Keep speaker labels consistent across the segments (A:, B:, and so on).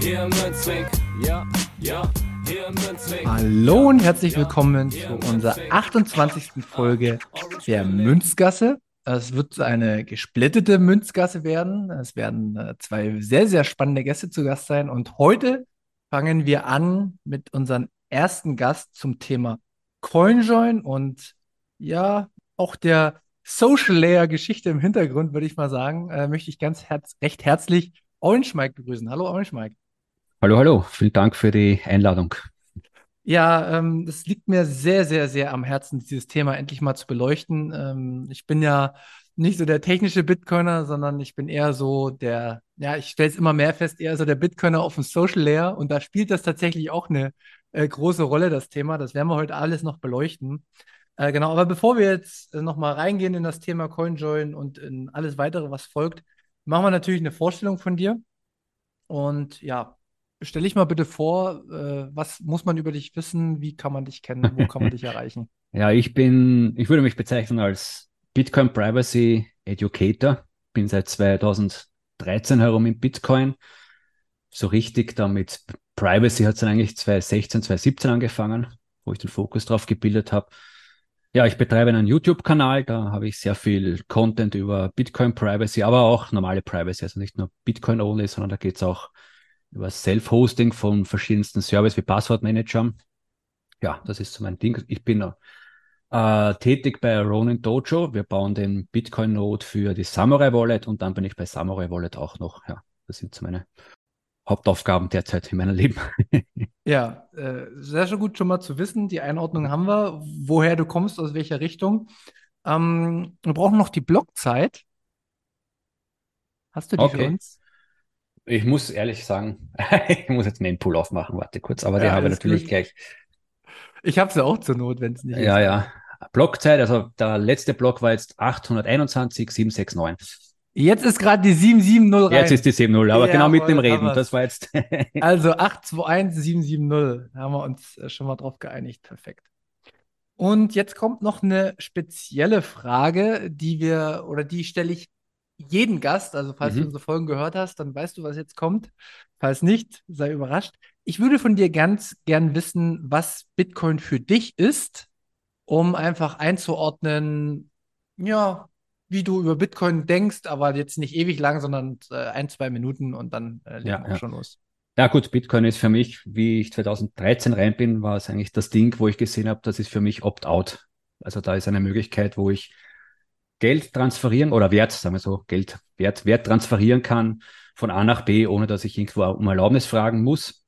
A: Hier im Münzweg, ja, ja.
B: Hallo und herzlich willkommen zu unserer 28. Folge der Münzgasse. Es wird eine gesplittete Münzgasse werden. Es werden äh, zwei sehr, sehr spannende Gäste zu Gast sein. Und heute fangen wir an mit unserem ersten Gast zum Thema CoinJoin und ja, auch der Social Layer Geschichte im Hintergrund, würde ich mal sagen, äh, möchte ich ganz herz recht herzlich Orange Mike begrüßen. Hallo Orange Mike.
C: Hallo, hallo. Vielen Dank für die Einladung.
B: Ja, ähm, das liegt mir sehr, sehr, sehr am Herzen, dieses Thema endlich mal zu beleuchten. Ähm, ich bin ja nicht so der technische Bitcoiner, sondern ich bin eher so der, ja, ich stelle es immer mehr fest, eher so der Bitcoiner auf dem Social Layer. Und da spielt das tatsächlich auch eine äh, große Rolle, das Thema. Das werden wir heute alles noch beleuchten. Äh, genau, aber bevor wir jetzt äh, nochmal reingehen in das Thema CoinJoin und in alles weitere, was folgt, machen wir natürlich eine Vorstellung von dir. Und ja, stell dich mal bitte vor, äh, was muss man über dich wissen? Wie kann man dich kennen? Wo kann man dich erreichen?
C: Ja, ich bin, ich würde mich bezeichnen als Bitcoin Privacy Educator. Bin seit 2013 herum in Bitcoin. So richtig damit Privacy hat es dann eigentlich 2016, 2017 angefangen, wo ich den Fokus drauf gebildet habe. Ja, ich betreibe einen YouTube-Kanal, da habe ich sehr viel Content über Bitcoin Privacy, aber auch normale Privacy, also nicht nur Bitcoin only, sondern da geht es auch über Self-Hosting von verschiedensten Services wie Passwortmanagern. Ja, das ist so mein Ding. Ich bin äh, tätig bei Ronin Dojo. Wir bauen den Bitcoin-Node für die Samurai Wallet und dann bin ich bei Samurai Wallet auch noch. Ja, das sind so meine Hauptaufgaben derzeit in meinem Leben.
B: ja, äh, sehr schon gut schon mal zu wissen. Die Einordnung haben wir, woher du kommst, aus welcher Richtung. Ähm, wir brauchen noch die Blockzeit. Hast du die
C: okay.
B: für uns?
C: Ich muss ehrlich sagen, ich muss jetzt einen Pull aufmachen, warte kurz, aber ja, die habe ich natürlich gut. gleich.
B: Ich habe sie auch zur Not, wenn es nicht
C: ja, ist. Ja, ja. Blockzeit, also der letzte Block war jetzt 821, 769.
B: Jetzt ist gerade die 770
C: rein. Jetzt ist die 70, aber ja, genau mitten im Reden. Das war jetzt.
B: also 821, 770. Da haben wir uns äh, schon mal drauf geeinigt. Perfekt. Und jetzt kommt noch eine spezielle Frage, die wir, oder die stelle ich jeden Gast, also falls mhm. du unsere Folgen gehört hast, dann weißt du, was jetzt kommt. Falls nicht, sei überrascht. Ich würde von dir ganz gern wissen, was Bitcoin für dich ist, um einfach einzuordnen, ja, wie du über Bitcoin denkst, aber jetzt nicht ewig lang, sondern äh, ein, zwei Minuten und dann äh, legen ja, wir ja. schon los.
C: Ja gut, Bitcoin ist für mich, wie ich 2013 rein bin, war es eigentlich das Ding, wo ich gesehen habe, das ist für mich Opt-out. Also da ist eine Möglichkeit, wo ich Geld transferieren oder Wert, sagen wir so, Geld, Wert, Wert transferieren kann von A nach B, ohne dass ich irgendwo um Erlaubnis fragen muss.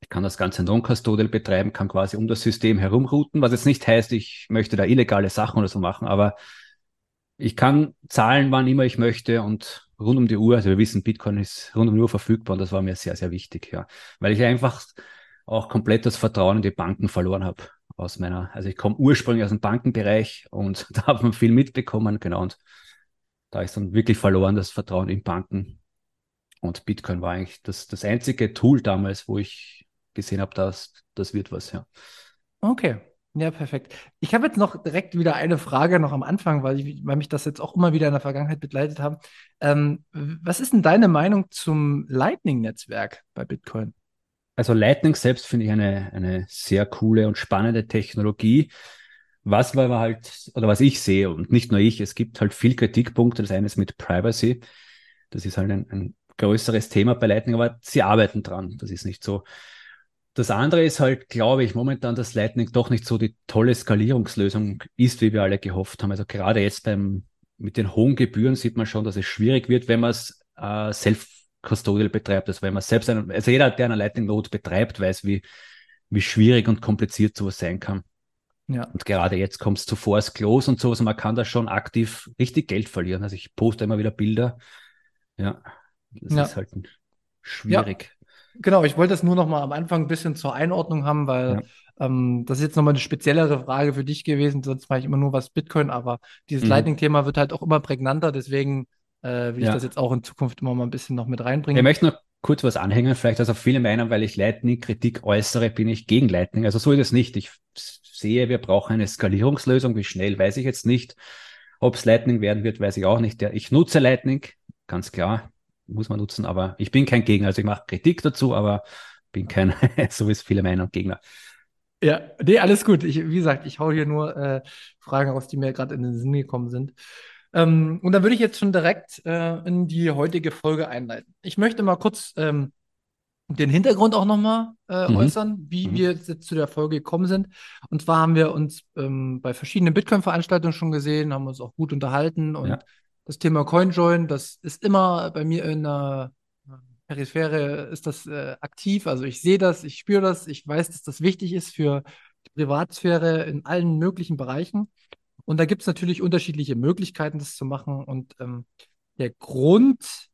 C: Ich kann das Ganze non-custodial betreiben, kann quasi um das System herumrouten, was jetzt nicht heißt, ich möchte da illegale Sachen oder so machen, aber ich kann zahlen, wann immer ich möchte und rund um die Uhr, also wir wissen, Bitcoin ist rund um die Uhr verfügbar und das war mir sehr, sehr wichtig, ja. Weil ich einfach auch komplett das Vertrauen in die Banken verloren habe aus meiner, also ich komme ursprünglich aus dem Bankenbereich und da hat man viel mitbekommen, genau. Und da ist dann wirklich verloren, das Vertrauen in Banken. Und Bitcoin war eigentlich das, das einzige Tool damals, wo ich gesehen habe, dass das wird was, ja.
B: Okay. Ja, perfekt. Ich habe jetzt noch direkt wieder eine Frage noch am Anfang, weil, ich, weil mich das jetzt auch immer wieder in der Vergangenheit begleitet haben. Ähm, was ist denn deine Meinung zum Lightning-Netzwerk bei Bitcoin?
C: Also Lightning selbst finde ich eine, eine sehr coole und spannende Technologie. Was wir halt, oder was ich sehe, und nicht nur ich, es gibt halt viel Kritikpunkte. Das eine ist mit Privacy. Das ist halt ein, ein größeres Thema bei Lightning, aber sie arbeiten dran. Das ist nicht so. Das andere ist halt, glaube ich, momentan, dass Lightning doch nicht so die tolle Skalierungslösung ist, wie wir alle gehofft haben. Also gerade jetzt beim, mit den hohen Gebühren sieht man schon, dass es schwierig wird, wenn man es äh, selbst Custodial betreibt. Also wenn man selbst einen, also jeder, der eine Lightning Node betreibt, weiß, wie, wie schwierig und kompliziert sowas sein kann. Ja. Und gerade jetzt kommt es zu Force Close und so, also man kann da schon aktiv richtig Geld verlieren. Also ich poste immer wieder Bilder. Ja, das
B: ja. ist halt
C: schwierig.
B: Ja, genau, ich wollte das nur noch mal am Anfang ein bisschen zur Einordnung haben, weil ja. ähm, das ist jetzt noch mal eine speziellere Frage für dich gewesen. Sonst mache ich immer nur was Bitcoin, aber dieses mhm. Lightning-Thema wird halt auch immer prägnanter. Deswegen äh, will ja. ich das jetzt auch in Zukunft immer mal ein bisschen noch mit reinbringen.
C: Ich möchte noch kurz was anhängen, vielleicht also viele meinen, weil ich Lightning-Kritik äußere, bin ich gegen Lightning. Also so ist es nicht. Ich sehe, wir brauchen eine Skalierungslösung. Wie schnell, weiß ich jetzt nicht. Ob es Lightning werden wird, weiß ich auch nicht. Ich nutze Lightning, ganz klar, muss man nutzen, aber ich bin kein Gegner. Also ich mache Kritik dazu, aber bin kein, so wie es viele meinen, Gegner.
B: Ja, nee, alles gut. Ich, wie gesagt, ich hau hier nur äh, Fragen raus, die mir gerade in den Sinn gekommen sind. Ähm, und dann würde ich jetzt schon direkt äh, in die heutige Folge einleiten. Ich möchte mal kurz ähm, den Hintergrund auch nochmal äh, mhm. äußern, wie mhm. wir jetzt zu der Folge gekommen sind. Und zwar haben wir uns ähm, bei verschiedenen Bitcoin-Veranstaltungen schon gesehen, haben uns auch gut unterhalten und ja. das Thema CoinJoin, das ist immer bei mir in der Peripherie ist das äh, aktiv. Also ich sehe das, ich spüre das, ich weiß, dass das wichtig ist für die Privatsphäre in allen möglichen Bereichen. Und da gibt es natürlich unterschiedliche Möglichkeiten, das zu machen. Und ähm, der Grund,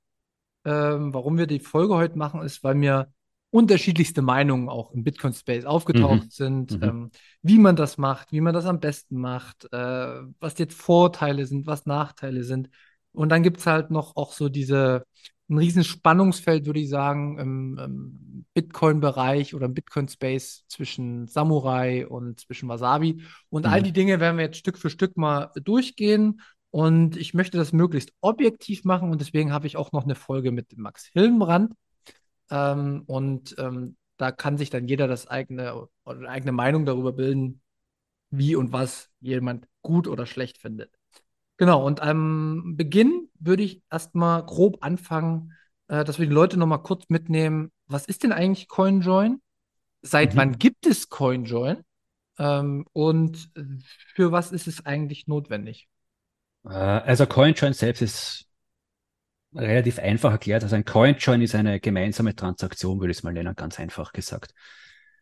B: ähm, warum wir die Folge heute machen, ist, weil mir unterschiedlichste Meinungen auch im Bitcoin-Space aufgetaucht mhm. sind, mhm. Ähm, wie man das macht, wie man das am besten macht, äh, was jetzt Vorteile sind, was Nachteile sind. Und dann gibt es halt noch auch so diese ein riesen Spannungsfeld, würde ich sagen, im, im Bitcoin-Bereich oder im Bitcoin-Space zwischen Samurai und zwischen Wasabi. Und mhm. all die Dinge werden wir jetzt Stück für Stück mal durchgehen. Und ich möchte das möglichst objektiv machen und deswegen habe ich auch noch eine Folge mit Max Hillenbrand. Ähm, und ähm, da kann sich dann jeder das eigene oder eine eigene Meinung darüber bilden, wie und was jemand gut oder schlecht findet. Genau, und am Beginn würde ich erstmal grob anfangen, äh, dass wir die Leute nochmal kurz mitnehmen. Was ist denn eigentlich CoinJoin? Seit mhm. wann gibt es CoinJoin? Ähm, und für was ist es eigentlich notwendig?
C: Äh, also CoinJoin selbst ist relativ einfach erklärt. Also ein CoinJoin ist eine gemeinsame Transaktion, würde ich es mal nennen, ganz einfach gesagt.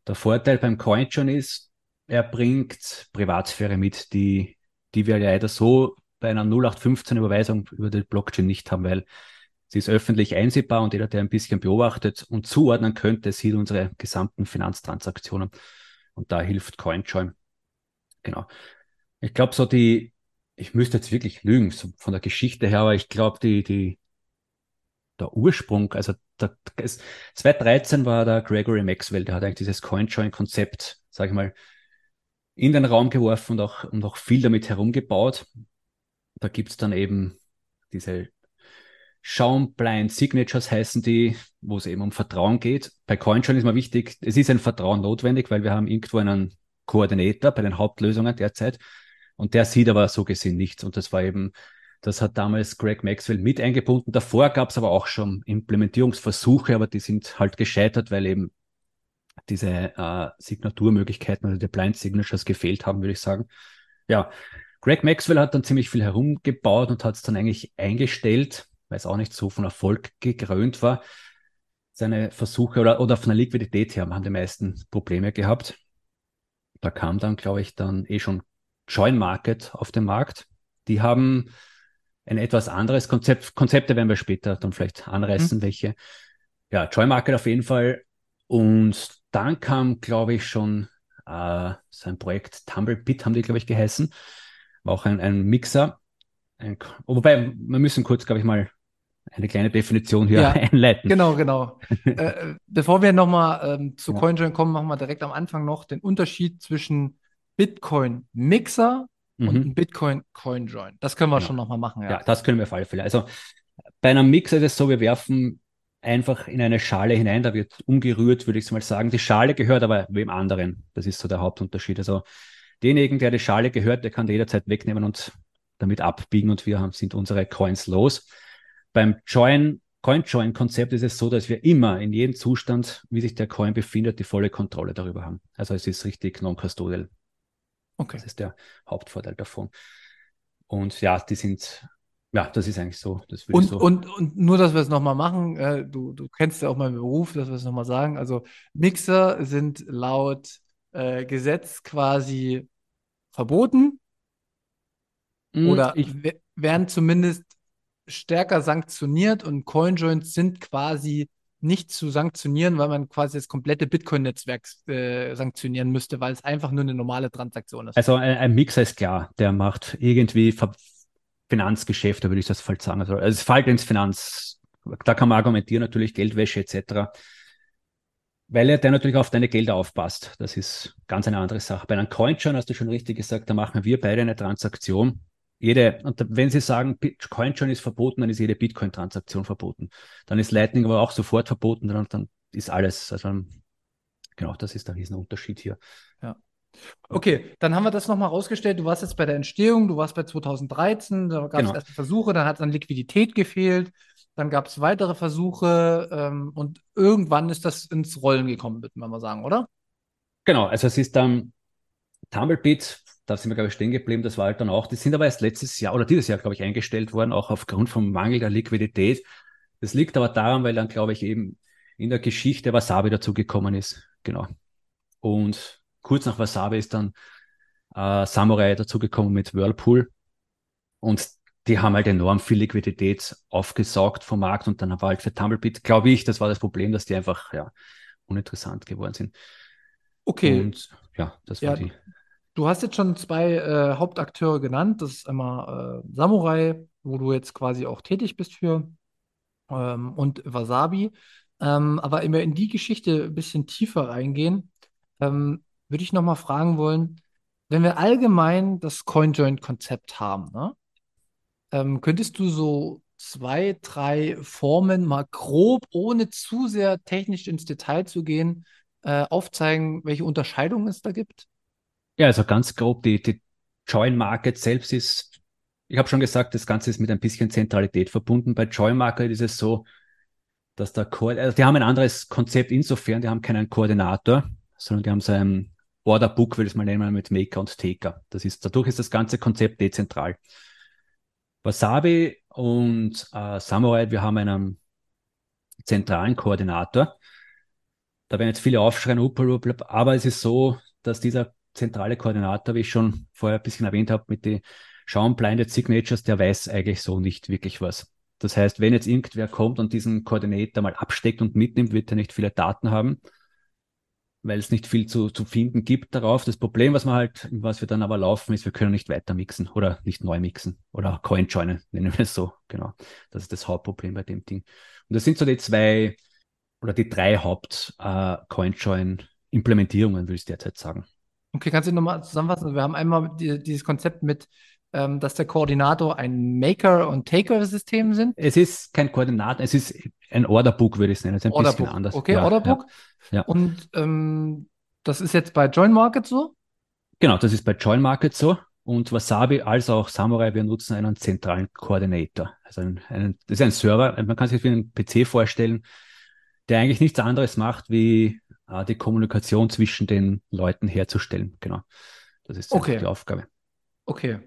C: Der Vorteil beim CoinJoin ist, er bringt Privatsphäre mit, die, die wir leider so bei einer 0815-Überweisung über die Blockchain nicht haben, weil sie ist öffentlich einsehbar und jeder, der ein bisschen beobachtet und zuordnen könnte, sieht unsere gesamten Finanztransaktionen. Und da hilft CoinJoin. Genau. Ich glaube, so die, ich müsste jetzt wirklich lügen, so von der Geschichte her, aber ich glaube, die, die, der Ursprung, also der, es, 2013 war der Gregory Maxwell, der hat eigentlich dieses CoinJoin-Konzept, sage ich mal, in den Raum geworfen und auch, und auch viel damit herumgebaut. Da gibt es dann eben diese Schaumblind Signatures heißen die, wo es eben um Vertrauen geht. Bei CoinJoin ist mir wichtig, es ist ein Vertrauen notwendig, weil wir haben irgendwo einen Koordinator bei den Hauptlösungen derzeit und der sieht aber so gesehen nichts. Und das war eben, das hat damals Greg Maxwell mit eingebunden. Davor gab es aber auch schon Implementierungsversuche, aber die sind halt gescheitert, weil eben diese äh, Signaturmöglichkeiten oder die Blind Signatures gefehlt haben, würde ich sagen. Ja, Greg Maxwell hat dann ziemlich viel herumgebaut und hat es dann eigentlich eingestellt, weil es auch nicht so von Erfolg gekrönt war. Seine Versuche oder, oder von der Liquidität her haben die meisten Probleme gehabt. Da kam dann, glaube ich, dann eh schon Join Market auf den Markt. Die haben ein etwas anderes Konzept. Konzepte werden wir später dann vielleicht anreißen, mhm. welche. Ja, Join Market auf jeden Fall. Und dann kam, glaube ich, schon äh, sein Projekt Tumblebit, haben die, glaube ich, geheißen war auch ein, ein Mixer. Ein, wobei, wir müssen kurz, glaube ich, mal eine kleine Definition hier ja, einleiten.
B: Genau, genau. äh, bevor wir nochmal ähm, zu ja. CoinJoin kommen, machen wir direkt am Anfang noch den Unterschied zwischen Bitcoin Mixer mhm. und Bitcoin CoinJoin. Das können wir ja. schon nochmal machen.
C: Ja. ja, das können wir auf alle Fälle. Also bei einem Mixer ist es so, wir werfen einfach in eine Schale hinein, da wird umgerührt, würde ich mal sagen. Die Schale gehört aber wem anderen. Das ist so der Hauptunterschied. Also denjenigen, der die Schale gehört, der kann die jederzeit wegnehmen und damit abbiegen und wir haben, sind unsere Coins los. Beim Join, Coin-Join-Konzept ist es so, dass wir immer in jedem Zustand, wie sich der Coin befindet, die volle Kontrolle darüber haben. Also es ist richtig non-custodial. Okay. Das ist der Hauptvorteil davon. Und ja, die sind, ja, das ist eigentlich so. Das
B: und,
C: so.
B: Und, und nur, dass wir es nochmal machen, äh, du, du kennst ja auch meinen Beruf, dass wir es nochmal sagen. Also Mixer sind laut äh, Gesetz quasi verboten mm, oder ich, werden zumindest stärker sanktioniert und Coinjoins sind quasi nicht zu sanktionieren, weil man quasi das komplette Bitcoin-Netzwerk äh, sanktionieren müsste, weil es einfach nur eine normale Transaktion ist.
C: Also ein, ein Mixer ist klar, der macht irgendwie Ver Finanzgeschäfte, würde ich das falsch sagen. Also, also es fällt ins Finanz, da kann man argumentieren, natürlich Geldwäsche etc. Weil er der natürlich auf deine Gelder aufpasst. Das ist ganz eine andere Sache. Bei einem Coinjoin hast du schon richtig gesagt, da machen wir beide eine Transaktion jede, und wenn Sie sagen, Coinjoin ist verboten, dann ist jede Bitcoin-Transaktion verboten. Dann ist Lightning aber auch sofort verboten, dann, dann ist alles, also genau, das ist der Riesenunterschied hier.
B: Ja. Okay, dann haben wir das nochmal rausgestellt. Du warst jetzt bei der Entstehung, du warst bei 2013, da gab es genau. erste Versuche, dann hat es an Liquidität gefehlt, dann gab es weitere Versuche ähm, und irgendwann ist das ins Rollen gekommen, würden wir mal sagen, oder?
C: Genau, also es ist dann Tumblebit da sind wir, glaube ich, stehen geblieben. Das war halt dann auch, die sind aber erst letztes Jahr oder dieses Jahr, glaube ich, eingestellt worden, auch aufgrund vom Mangel der Liquidität. Das liegt aber daran, weil dann, glaube ich, eben in der Geschichte Wasabi dazugekommen ist. Genau. Und kurz nach Wasabi ist dann äh, Samurai dazugekommen mit Whirlpool. Und die haben halt enorm viel Liquidität aufgesaugt vom Markt und dann war halt für Tumblebit, glaube ich, das war das Problem, dass die einfach ja, uninteressant geworden sind.
B: Okay.
C: Und ja, das war ja, die.
B: Du hast jetzt schon zwei äh, Hauptakteure genannt. Das ist einmal äh, Samurai, wo du jetzt quasi auch tätig bist für, ähm, und Wasabi. Ähm, aber immer in die Geschichte ein bisschen tiefer reingehen, ähm, würde ich nochmal fragen wollen, wenn wir allgemein das CoinJoin-Konzept haben, ne? Ähm, könntest du so zwei, drei Formen mal grob, ohne zu sehr technisch ins Detail zu gehen, äh, aufzeigen, welche Unterscheidungen es da gibt?
C: Ja, also ganz grob, die, die Join Market selbst ist, ich habe schon gesagt, das Ganze ist mit ein bisschen Zentralität verbunden. Bei Join Market ist es so, dass der Ko also die haben ein anderes Konzept insofern, die haben keinen Koordinator, sondern die haben so ein Orderbook, will ich es mal nennen, mit Maker und Taker. Das ist, dadurch ist das ganze Konzept dezentral. Wasabi und äh, Samurai, wir haben einen zentralen Koordinator. Da werden jetzt viele aufschreien, aber es ist so, dass dieser zentrale Koordinator, wie ich schon vorher ein bisschen erwähnt habe, mit den Schaum-Blinded Signatures, der weiß eigentlich so nicht wirklich was. Das heißt, wenn jetzt irgendwer kommt und diesen Koordinator mal absteckt und mitnimmt, wird er nicht viele Daten haben, weil es nicht viel zu, zu finden gibt darauf. Das Problem, was wir halt, was wir dann aber laufen, ist, wir können nicht weiter mixen oder nicht neu mixen oder Coin-Joinen, nennen wir es so. Genau. Das ist das Hauptproblem bei dem Ding. Und das sind so die zwei oder die drei Haupt-Coin-Join-Implementierungen, äh, würde ich derzeit sagen.
B: Okay, kannst du nochmal zusammenfassen? Wir haben einmal die, dieses Konzept mit, ähm, dass der Koordinator ein Maker- und Taker-System sind.
C: Es ist kein Koordinator, es ist ein Orderbook, würde ich es nennen. Es ist ein
B: Orderbook. bisschen anders. Okay, ja, Orderbook. Ja, ja. Und ähm, das ist jetzt bei Join Market so?
C: Genau, das ist bei Join Market so. Und Wasabi als auch Samurai, wir nutzen einen zentralen Koordinator. Also einen, einen, das ist ein Server, man kann sich wie einen PC vorstellen, der eigentlich nichts anderes macht, wie äh, die Kommunikation zwischen den Leuten herzustellen. Genau. Das ist
B: okay.
C: die Aufgabe.
B: Okay.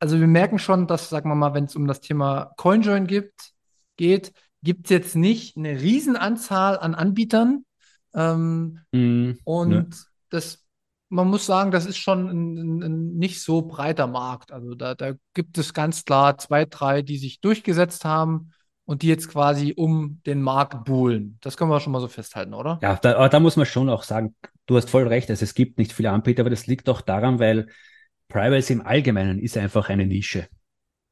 B: Also wir merken schon, dass, sagen wir mal, wenn es um das Thema CoinJoin gibt, geht, gibt es jetzt nicht eine Riesenanzahl an Anbietern. Ähm, mm, und ne. das, man muss sagen, das ist schon ein, ein, nicht so breiter Markt. Also da, da gibt es ganz klar zwei, drei, die sich durchgesetzt haben und die jetzt quasi um den Markt buhlen. Das können wir schon mal so festhalten, oder?
C: Ja, da, aber da muss man schon auch sagen, du hast voll recht, also es gibt nicht viele Anbieter, aber das liegt auch daran, weil Privacy im Allgemeinen ist einfach eine Nische.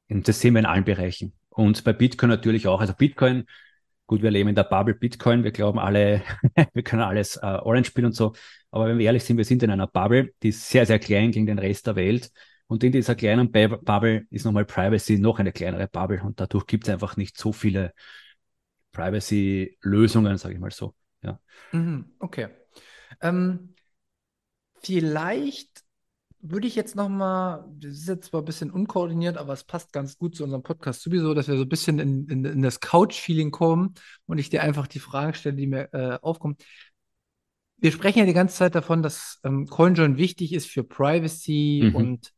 C: Und das sehen wir in allen Bereichen. Und bei Bitcoin natürlich auch. Also Bitcoin, gut, wir leben in der Bubble Bitcoin, wir glauben alle, wir können alles äh, Orange spielen und so. Aber wenn wir ehrlich sind, wir sind in einer Bubble, die ist sehr, sehr klein gegen den Rest der Welt. Und in dieser kleinen Bubble ist nochmal Privacy noch eine kleinere Bubble und dadurch gibt es einfach nicht so viele Privacy-Lösungen, sage ich mal so. Ja.
B: Mhm, okay. Ähm, vielleicht würde ich jetzt nochmal, das ist jetzt zwar ein bisschen unkoordiniert, aber es passt ganz gut zu unserem Podcast sowieso, dass wir so ein bisschen in, in, in das Couch-Feeling kommen und ich dir einfach die Fragen stelle, die mir äh, aufkommen. Wir sprechen ja die ganze Zeit davon, dass ähm, CoinJoin wichtig ist für Privacy mhm. und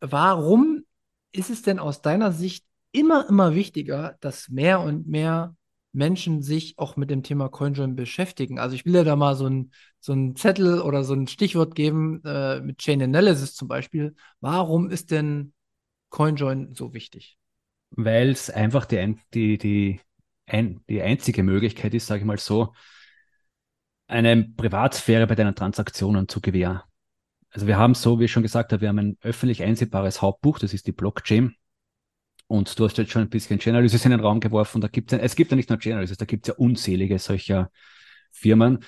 B: warum ist es denn aus deiner Sicht immer, immer wichtiger, dass mehr und mehr Menschen sich auch mit dem Thema CoinJoin beschäftigen? Also ich will ja da mal so ein, so Zettel oder so ein Stichwort geben äh, mit Chain Analysis zum Beispiel. Warum ist denn CoinJoin so wichtig?
C: Weil es einfach die, die, die ein, die einzige Möglichkeit ist, sage ich mal so, eine Privatsphäre bei deinen Transaktionen zu gewähren. Also wir haben so, wie ich schon gesagt habe, wir haben ein öffentlich einsehbares Hauptbuch, das ist die Blockchain. Und du hast jetzt schon ein bisschen Chainalysis in den Raum geworfen. Da gibt es, es gibt ja nicht nur Chainalysis, da gibt es ja unzählige solcher Firmen,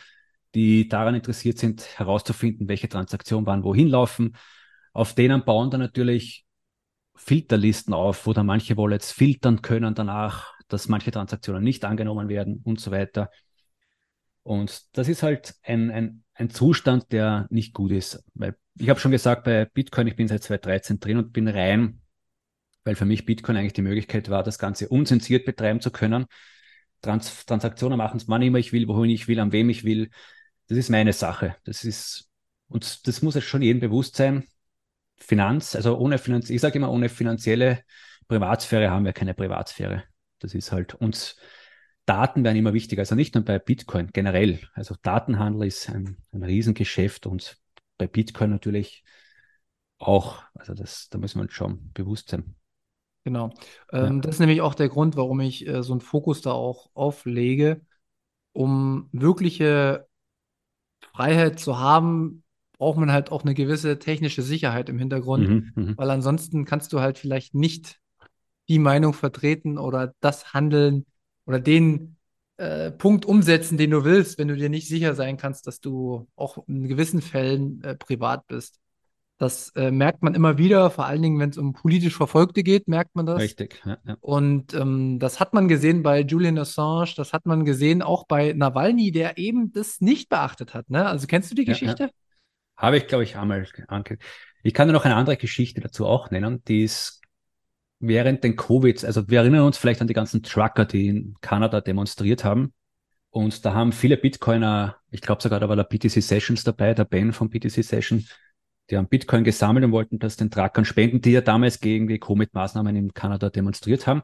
C: die daran interessiert sind, herauszufinden, welche Transaktionen wann wohin laufen. Auf denen bauen dann natürlich Filterlisten auf, wo dann manche Wallets filtern können danach, dass manche Transaktionen nicht angenommen werden und so weiter. Und das ist halt ein, ein, ein Zustand, der nicht gut ist. Weil ich habe schon gesagt, bei Bitcoin, ich bin seit 2013 drin und bin rein, weil für mich Bitcoin eigentlich die Möglichkeit war, das Ganze unzensiert betreiben zu können. Trans Transaktionen machen, wann immer ich will, wohin ich will, an wem ich will. Das ist meine Sache. Das ist, und das muss jetzt schon jedem bewusst sein. Finanz, also ohne Finanz, ich sage immer, ohne finanzielle Privatsphäre haben wir keine Privatsphäre. Das ist halt uns. Daten werden immer wichtiger, also nicht nur bei Bitcoin, generell. Also Datenhandel ist ein, ein Riesengeschäft und bei Bitcoin natürlich auch. Also das, da wir uns schon bewusst sein.
B: Genau. Ähm, ja. Das ist nämlich auch der Grund, warum ich äh, so einen Fokus da auch auflege, um wirkliche Freiheit zu haben, braucht man halt auch eine gewisse technische Sicherheit im Hintergrund, mhm, mhm, weil ansonsten kannst du halt vielleicht nicht die Meinung vertreten oder das handeln oder den äh, Punkt umsetzen, den du willst, wenn du dir nicht sicher sein kannst, dass du auch in gewissen Fällen äh, privat bist. Das äh, merkt man immer wieder, vor allen Dingen, wenn es um politisch Verfolgte geht, merkt man das.
C: Richtig. Ja, ja.
B: Und ähm, das hat man gesehen bei Julian Assange, das hat man gesehen auch bei Nawalny, der eben das nicht beachtet hat. Ne? Also kennst du die Geschichte? Ja,
C: Habe ich, glaube ich, einmal angekündigt. Ich kann dir noch eine andere Geschichte dazu auch nennen, die ist während den Covid, also wir erinnern uns vielleicht an die ganzen Trucker, die in Kanada demonstriert haben. Und da haben viele Bitcoiner, ich glaube sogar da war der BTC Sessions dabei, der Ben von BTC Session, die haben Bitcoin gesammelt und wollten das den Truckern spenden, die ja damals gegen die Covid-Maßnahmen in Kanada demonstriert haben.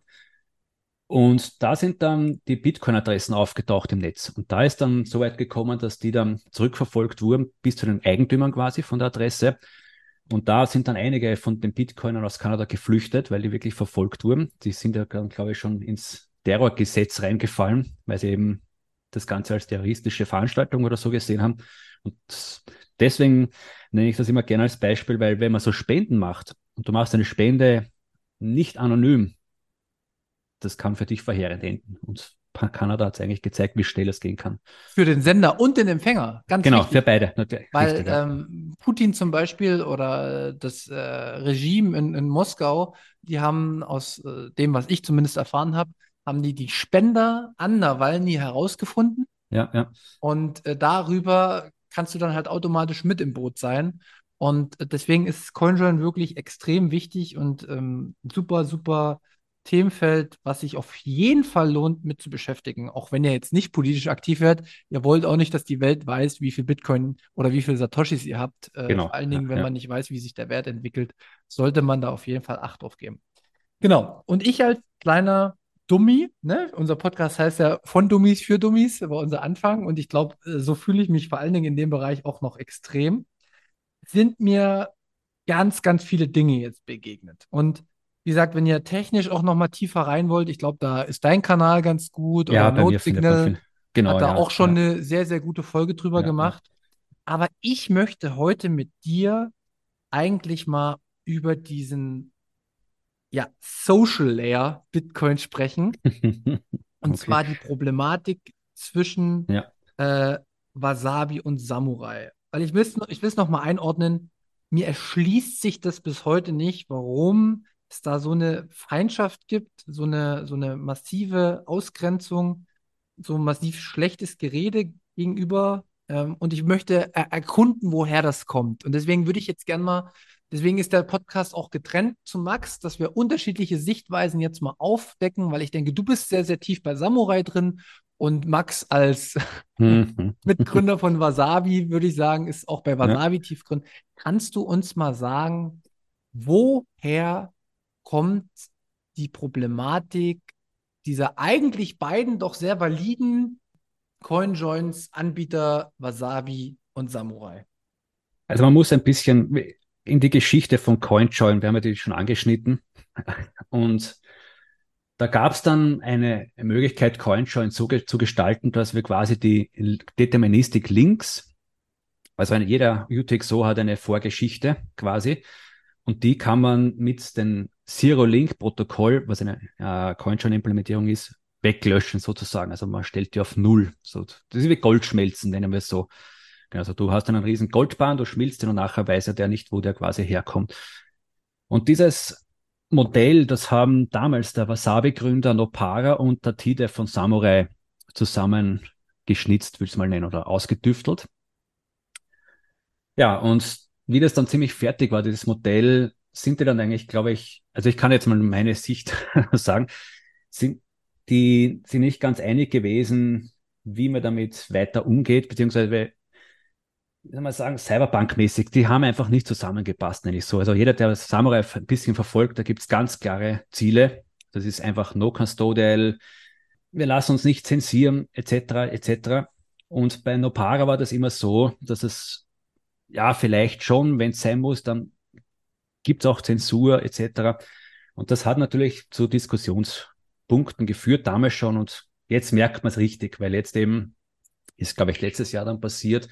C: Und da sind dann die Bitcoin-Adressen aufgetaucht im Netz. Und da ist dann so weit gekommen, dass die dann zurückverfolgt wurden bis zu den Eigentümern quasi von der Adresse. Und da sind dann einige von den Bitcoinern aus Kanada geflüchtet, weil die wirklich verfolgt wurden. Die sind ja, glaube ich, schon ins Terrorgesetz reingefallen, weil sie eben das Ganze als terroristische Veranstaltung oder so gesehen haben. Und deswegen nenne ich das immer gerne als Beispiel, weil wenn man so Spenden macht und du machst eine Spende nicht anonym, das kann für dich verheerend enden. Und Kanada hat es eigentlich gezeigt, wie schnell es gehen kann.
B: Für den Sender und den Empfänger,
C: ganz Genau, wichtig. für beide.
B: Natürlich. Weil ähm, Putin zum Beispiel oder das äh, Regime in, in, Moskau, die haben aus äh, dem, was ich zumindest erfahren habe, haben die die Spender an Nawalny herausgefunden.
C: Ja, ja.
B: Und äh, darüber kannst du dann halt automatisch mit im Boot sein. Und deswegen ist CoinJoin wirklich extrem wichtig und ähm, super, super Themenfeld, was sich auf jeden Fall lohnt, mit zu beschäftigen. Auch wenn ihr jetzt nicht politisch aktiv werdet, ihr wollt auch nicht, dass die Welt weiß, wie viel Bitcoin oder wie viel Satoshis ihr habt. Äh, genau. Vor allen Dingen, wenn ja. man nicht weiß, wie sich der Wert entwickelt, sollte man da auf jeden Fall Acht drauf geben. Genau. Und ich als kleiner Dummy, ne? Unser Podcast heißt ja von Dummies für Dummies, war unser Anfang. Und ich glaube, äh, so fühle ich mich vor allen Dingen in dem Bereich auch noch extrem. Sind mir ganz, ganz viele Dinge jetzt begegnet. Und wie gesagt, wenn ihr technisch auch noch mal tiefer rein wollt, ich glaube, da ist dein Kanal ganz gut.
C: Ja, oder Note
B: Signal genau, hat da ja, auch schon ja. eine sehr, sehr gute Folge drüber ja, gemacht. Aber ich möchte heute mit dir eigentlich mal über diesen ja, Social Layer Bitcoin sprechen. und okay. zwar die Problematik zwischen ja. äh, Wasabi und Samurai. Weil ich will es ich noch mal einordnen. Mir erschließt sich das bis heute nicht, warum es da so eine Feindschaft gibt, so eine, so eine massive Ausgrenzung, so massiv schlechtes Gerede gegenüber. Ähm, und ich möchte er erkunden, woher das kommt. Und deswegen würde ich jetzt gerne mal Deswegen ist der Podcast auch getrennt zu Max, dass wir unterschiedliche Sichtweisen jetzt mal aufdecken, weil ich denke, du bist sehr, sehr tief bei Samurai drin und Max als mhm. Mitgründer von Wasabi, würde ich sagen, ist auch bei Wasabi ja. tief drin. Kannst du uns mal sagen, woher kommt die Problematik dieser eigentlich beiden doch sehr validen Coinjoins Anbieter Wasabi und Samurai?
C: Also man muss ein bisschen, in die Geschichte von CoinJoin, wir haben ja die schon angeschnitten. Und da gab es dann eine Möglichkeit, CoinJoin so ge zu gestalten, dass wir quasi die Deterministik Links, also eine, jeder UTXO hat eine Vorgeschichte quasi, und die kann man mit dem Zero-Link-Protokoll, was eine äh, CoinJoin-Implementierung ist, weglöschen sozusagen. Also man stellt die auf Null. So, das ist wie Goldschmelzen, nennen wir es so. Also du hast einen riesen Goldbahn, du schmilzt den und nachher weiß er der nicht, wo der quasi herkommt. Und dieses Modell, das haben damals der Wasabi-Gründer Nopara und der Tide von Samurai zusammen geschnitzt, will ich es mal nennen, oder ausgetüftelt. Ja, und wie das dann ziemlich fertig war, dieses Modell, sind die dann eigentlich, glaube ich, also ich kann jetzt mal meine Sicht sagen, sind die sind nicht ganz einig gewesen, wie man damit weiter umgeht, beziehungsweise wie soll man sagen, Cyberpunk-mäßig, die haben einfach nicht zusammengepasst, nenne ich so. Also jeder, der Samurai ein bisschen verfolgt, da gibt es ganz klare Ziele. Das ist einfach no custodial, wir lassen uns nicht zensieren, etc., etc. Und bei Nopara war das immer so, dass es, ja, vielleicht schon, wenn es sein muss, dann gibt es auch Zensur, etc. Und das hat natürlich zu Diskussionspunkten geführt, damals schon. Und jetzt merkt man es richtig, weil jetzt eben ist, glaube ich, letztes Jahr dann passiert,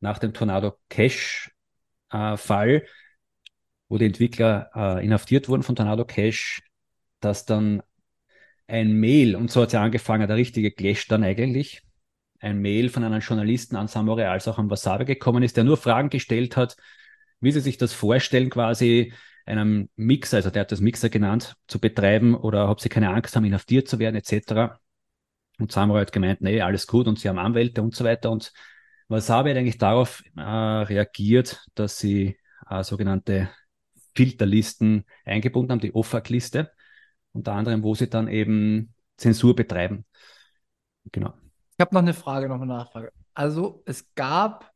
C: nach dem Tornado Cash-Fall, äh, wo die Entwickler äh, inhaftiert wurden von Tornado Cash, dass dann ein Mail, und so hat es ja angefangen, der richtige Clash dann eigentlich, ein Mail von einem Journalisten an Samurai als auch an Wasabi gekommen ist, der nur Fragen gestellt hat, wie sie sich das vorstellen, quasi einem Mixer, also der hat das Mixer genannt, zu betreiben oder ob sie keine Angst haben, inhaftiert zu werden, etc. Und Samurai hat gemeint, nee, alles gut und sie haben Anwälte und so weiter. Und Wasabi hat eigentlich darauf äh, reagiert, dass sie äh, sogenannte Filterlisten eingebunden haben, die OFAC-Liste, unter anderem, wo sie dann eben Zensur betreiben.
B: Genau. Ich habe noch eine Frage, noch eine Nachfrage. Also es gab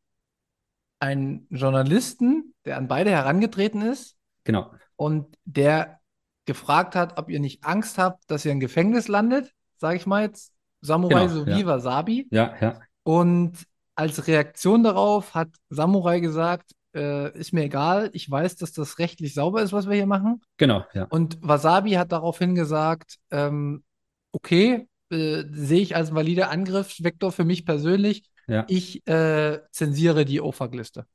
B: einen Journalisten, der an beide herangetreten ist.
C: Genau.
B: Und der gefragt hat, ob ihr nicht Angst habt, dass ihr im Gefängnis landet, sage ich mal jetzt. Samurai genau, sowie
C: ja.
B: Wasabi.
C: Ja, ja.
B: Und als Reaktion darauf hat Samurai gesagt, äh, ist mir egal, ich weiß, dass das rechtlich sauber ist, was wir hier machen.
C: Genau, ja.
B: Und Wasabi hat daraufhin gesagt, ähm, okay, äh, sehe ich als valider Angriffsvektor für mich persönlich.
C: Ja.
B: Ich äh, zensiere die OFAC-Liste.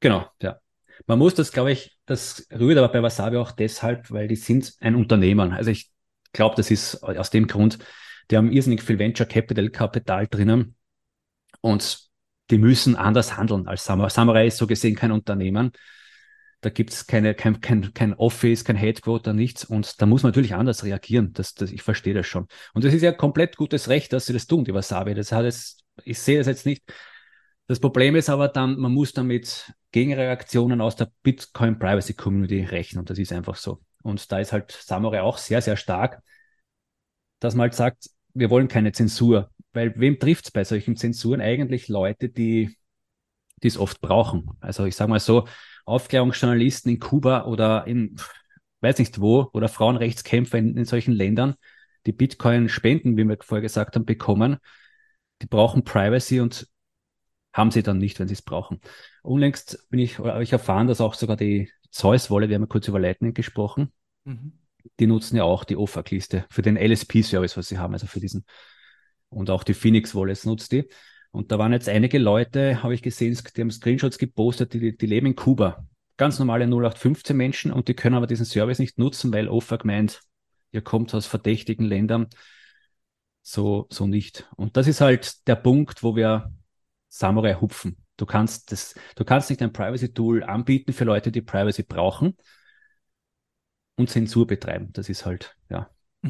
C: Genau, ja. Man muss das, glaube ich, das rührt aber bei Wasabi auch deshalb, weil die sind ein Unternehmen. Also ich glaube, das ist aus dem Grund, die haben irrsinnig viel Venture Capital Kapital drinnen und die müssen anders handeln als Samurai. Samurai ist so gesehen kein Unternehmen. Da gibt es kein, kein, kein Office, kein Headquarter, nichts. Und da muss man natürlich anders reagieren. Das, das, ich verstehe das schon. Und das ist ja komplett gutes Recht, dass sie das tun, die Wasabi. Das hat es, ich sehe das jetzt nicht. Das Problem ist aber dann, man muss damit Gegenreaktionen aus der Bitcoin Privacy Community rechnen. Und das ist einfach so. Und da ist halt Samurai auch sehr, sehr stark, dass man halt sagt, wir wollen keine Zensur. Weil wem trifft es bei solchen Zensuren? Eigentlich Leute, die es oft brauchen. Also ich sage mal so, Aufklärungsjournalisten in Kuba oder in weiß nicht wo oder Frauenrechtskämpfer in, in solchen Ländern, die Bitcoin spenden, wie wir vorher gesagt haben, bekommen, die brauchen Privacy und haben sie dann nicht, wenn sie es brauchen. Unlängst bin ich, habe ich erfahren, dass auch sogar die Zeus-Wolle, wir haben ja kurz über Lightning gesprochen, mhm. die nutzen ja auch die OFAC-Liste für den LSP-Service, was sie haben, also für diesen und auch die Phoenix Wallets nutzt die. Und da waren jetzt einige Leute, habe ich gesehen, die haben Screenshots gepostet, die, die leben in Kuba. Ganz normale 0815 Menschen und die können aber diesen Service nicht nutzen, weil OFAC meint, ihr kommt aus verdächtigen Ländern. So, so nicht. Und das ist halt der Punkt, wo wir Samurai hupfen. Du kannst das, du kannst nicht ein Privacy-Tool anbieten für Leute, die Privacy brauchen und Zensur betreiben. Das ist halt,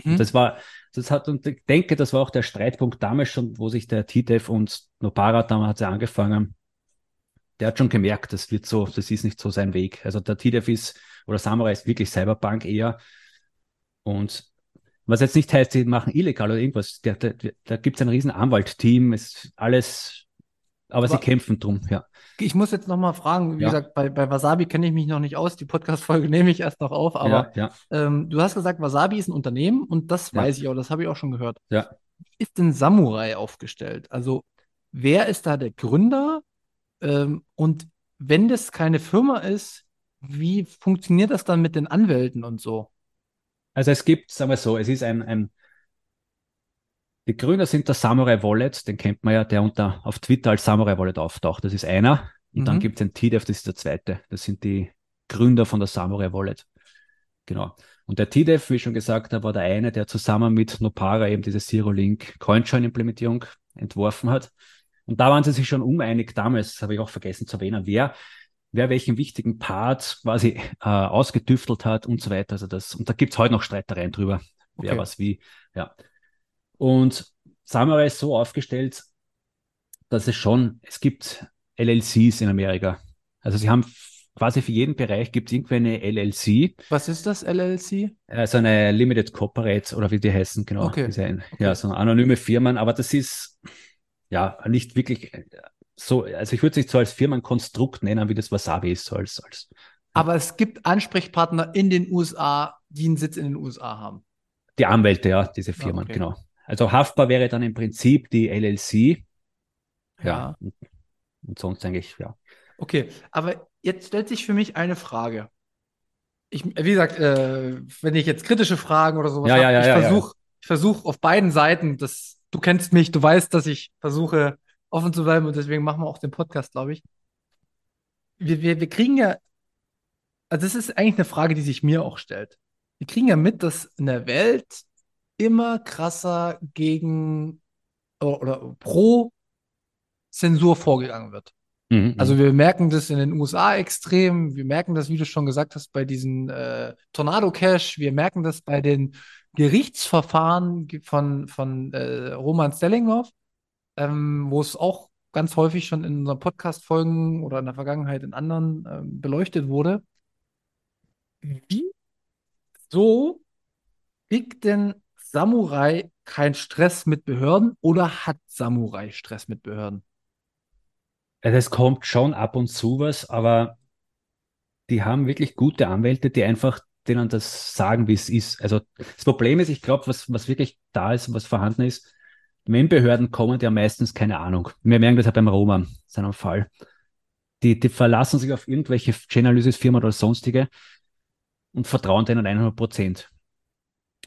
C: Mhm. Das war, das hat, und ich denke, das war auch der Streitpunkt damals schon, wo sich der TTF und Nopara damals hat sie angefangen. Der hat schon gemerkt, das wird so, das ist nicht so sein Weg. Also der TTF ist, oder Samurai ist wirklich Cyberpunk eher. Und was jetzt nicht heißt, sie machen illegal oder irgendwas. Da, da, da gibt es ein riesen Anwaltteam, ist alles, aber, aber sie kämpfen drum, ja.
B: Ich muss jetzt nochmal fragen, wie ja. gesagt, bei, bei Wasabi kenne ich mich noch nicht aus. Die Podcast-Folge nehme ich erst noch auf, aber
C: ja, ja.
B: Ähm, du hast gesagt, Wasabi ist ein Unternehmen und das weiß ich auch, das habe ich auch schon gehört.
C: Ja.
B: Ist denn Samurai aufgestellt? Also, wer ist da der Gründer? Ähm, und wenn das keine Firma ist, wie funktioniert das dann mit den Anwälten und so?
C: Also es gibt, sagen wir so, es ist ein, ein die Gründer sind der Samurai Wallet, den kennt man ja, der unter auf Twitter als Samurai Wallet auftaucht. Das ist einer. Und mhm. dann gibt es ein TDEV, das ist der zweite. Das sind die Gründer von der Samurai Wallet. Genau. Und der TDEV, wie ich schon gesagt habe, war der eine, der zusammen mit Nopara eben diese Zero-Link Coinjoin-Implementierung entworfen hat. Und da waren sie sich schon uneinig damals, habe ich auch vergessen zu erwähnen, wer, wer welchen wichtigen Part quasi äh, ausgetüftelt hat und so weiter. Also das, und da gibt es heute noch Streitereien drüber, wer okay. was wie, ja. Und Samurai ist so aufgestellt, dass es schon, es gibt LLCs in Amerika. Also sie haben quasi für jeden Bereich gibt es irgendwie eine LLC.
B: Was ist das LLC?
C: Also eine Limited Corporate oder wie die heißen, genau.
B: Okay.
C: Ein, okay. Ja, so anonyme Firmen, aber das ist ja nicht wirklich so, also ich würde es nicht so als Firmenkonstrukt nennen, wie das Wasabi ist, so als, als
B: aber es gibt Ansprechpartner in den USA, die einen Sitz in den USA haben.
C: Die Anwälte, ja, diese Firmen, okay. genau. Also haftbar wäre dann im Prinzip die LLC. Ja. ja. Und sonst eigentlich, ja.
B: Okay, aber jetzt stellt sich für mich eine Frage. Ich, wie gesagt, äh, wenn ich jetzt kritische Fragen oder sowas
C: ja,
B: habe,
C: ja, ja,
B: ich versuche ich versuch auf beiden Seiten, das, du kennst mich, du weißt, dass ich versuche offen zu bleiben und deswegen machen wir auch den Podcast, glaube ich. Wir, wir, wir kriegen ja, also das ist eigentlich eine Frage, die sich mir auch stellt. Wir kriegen ja mit, dass in der Welt immer krasser gegen oder, oder pro Zensur vorgegangen wird. Mhm, also mhm. wir merken das in den USA extrem, wir merken das, wie du schon gesagt hast, bei diesen äh, Tornado Cash, wir merken das bei den Gerichtsverfahren von, von äh, Roman Stellinghoff, ähm, wo es auch ganz häufig schon in unseren Podcast-Folgen oder in der Vergangenheit in anderen ähm, beleuchtet wurde. Wie so kriegt denn Samurai keinen Stress mit Behörden oder hat Samurai Stress mit Behörden?
C: Es kommt schon ab und zu was, aber die haben wirklich gute Anwälte, die einfach denen das sagen, wie es ist. Also das Problem ist, ich glaube, was, was wirklich da ist, was vorhanden ist, wenn Behörden kommen, die haben meistens keine Ahnung. Wir merken das ja beim Roman, seinem Fall. Die, die verlassen sich auf irgendwelche Chainalysis-Firmen oder sonstige und vertrauen denen 100 Prozent.